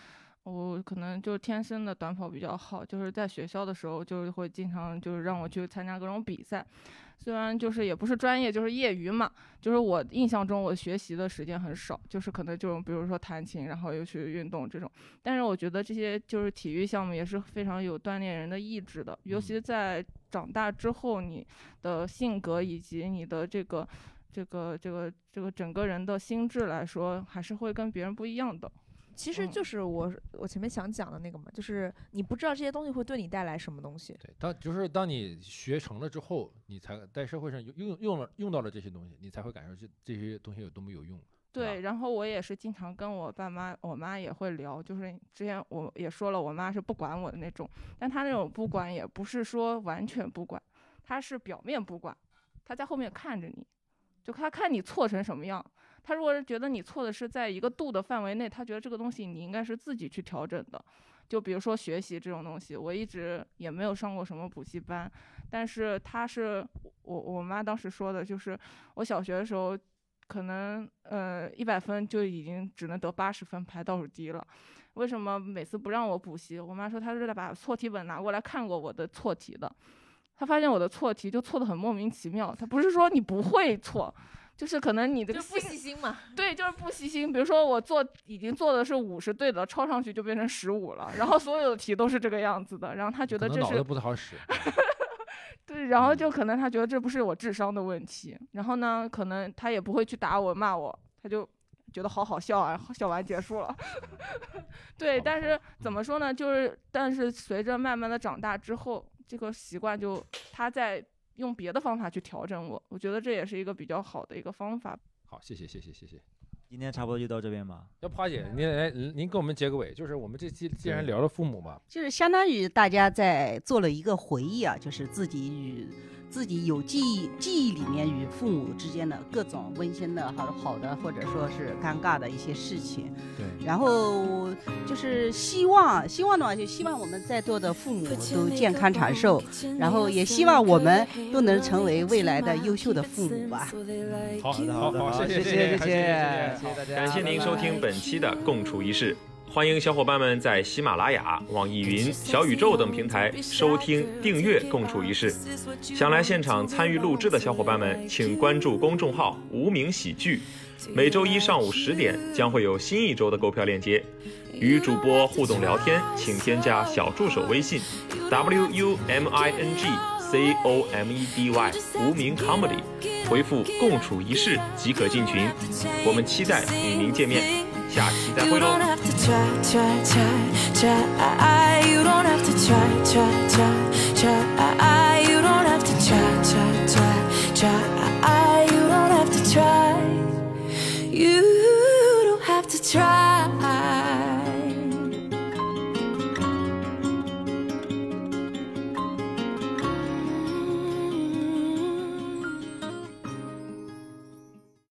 我可能就天生的短跑比较好，就是在学校的时候，就是会经常就是让我去参加各种比赛，虽然就是也不是专业，就是业余嘛。就是我印象中我学习的时间很少，就是可能就比如说弹琴，然后又去运动这种。但是我觉得这些就是体育项目也是非常有锻炼人的意志的，尤其在长大之后，你的性格以及你的这个这个这个这个整个人的心智来说，还是会跟别人不一样的。其实就是我我前面想讲的那个嘛，就是你不知道这些东西会对你带来什么东西。对，当就是当你学成了之后，你才在社会上用用用了用到了这些东西，你才会感受这这些东西有多么有用。对，然后我也是经常跟我爸妈，我妈也会聊，就是之前我也说了，我妈是不管我的那种，但她那种不管也不是说完全不管，她是表面不管，她在后面看着你，就她看你错成什么样。他如果是觉得你错的是在一个度的范围内，他觉得这个东西你应该是自己去调整的。就比如说学习这种东西，我一直也没有上过什么补习班，但是他是我我妈当时说的，就是我小学的时候。可能呃一百分就已经只能得八十分，排倒数第一了。为什么每次不让我补习？我妈说她是在把错题本拿过来看过我的错题的，她发现我的错题就错的很莫名其妙。她不是说你不会错，就是可能你的就不细心嘛。对，就是不细心。比如说我做已经做的是五十对的，抄上去就变成十五了，然后所有的题都是这个样子的，然后他觉得这是脑子不太好使。对，然后就可能他觉得这不是我智商的问题，然后呢，可能他也不会去打我骂我，他就觉得好好笑啊，笑完结束了。对，但是怎么说呢？就是但是随着慢慢的长大之后，这个习惯就他在用别的方法去调整我，我觉得这也是一个比较好的一个方法。好，谢谢谢谢谢谢。今天差不多就到这边吧。要不花姐，您来您给我们结个尾，就是我们这期既然聊了父母嘛，就是相当于大家在做了一个回忆啊，就是自己与自己有记忆记忆里面与父母之间的各种温馨的、好好的，或者说是尴尬的一些事情。对。然后就是希望，希望的话，就希望我们在座的父母都健康长寿，然后也希望我们都能成为未来的优秀的父母吧。好，好的好好的谢谢谢谢谢谢谢大家。感谢您收听本期的《共处一室》，欢迎小伙伴们在喜马拉雅、网易云、小宇宙等平台收听、订阅《共处一室》。想来现场参与录制的小伙伴们，请关注公众号“无名喜剧”，每周一上午十点将会有新一周的购票链接。与主播互动聊天，请添加小助手微信 w u m i n g C O M E D Y 无名 comedy，回复共处一室即可进群我们期待与您见面下期再会喽 you don't have to try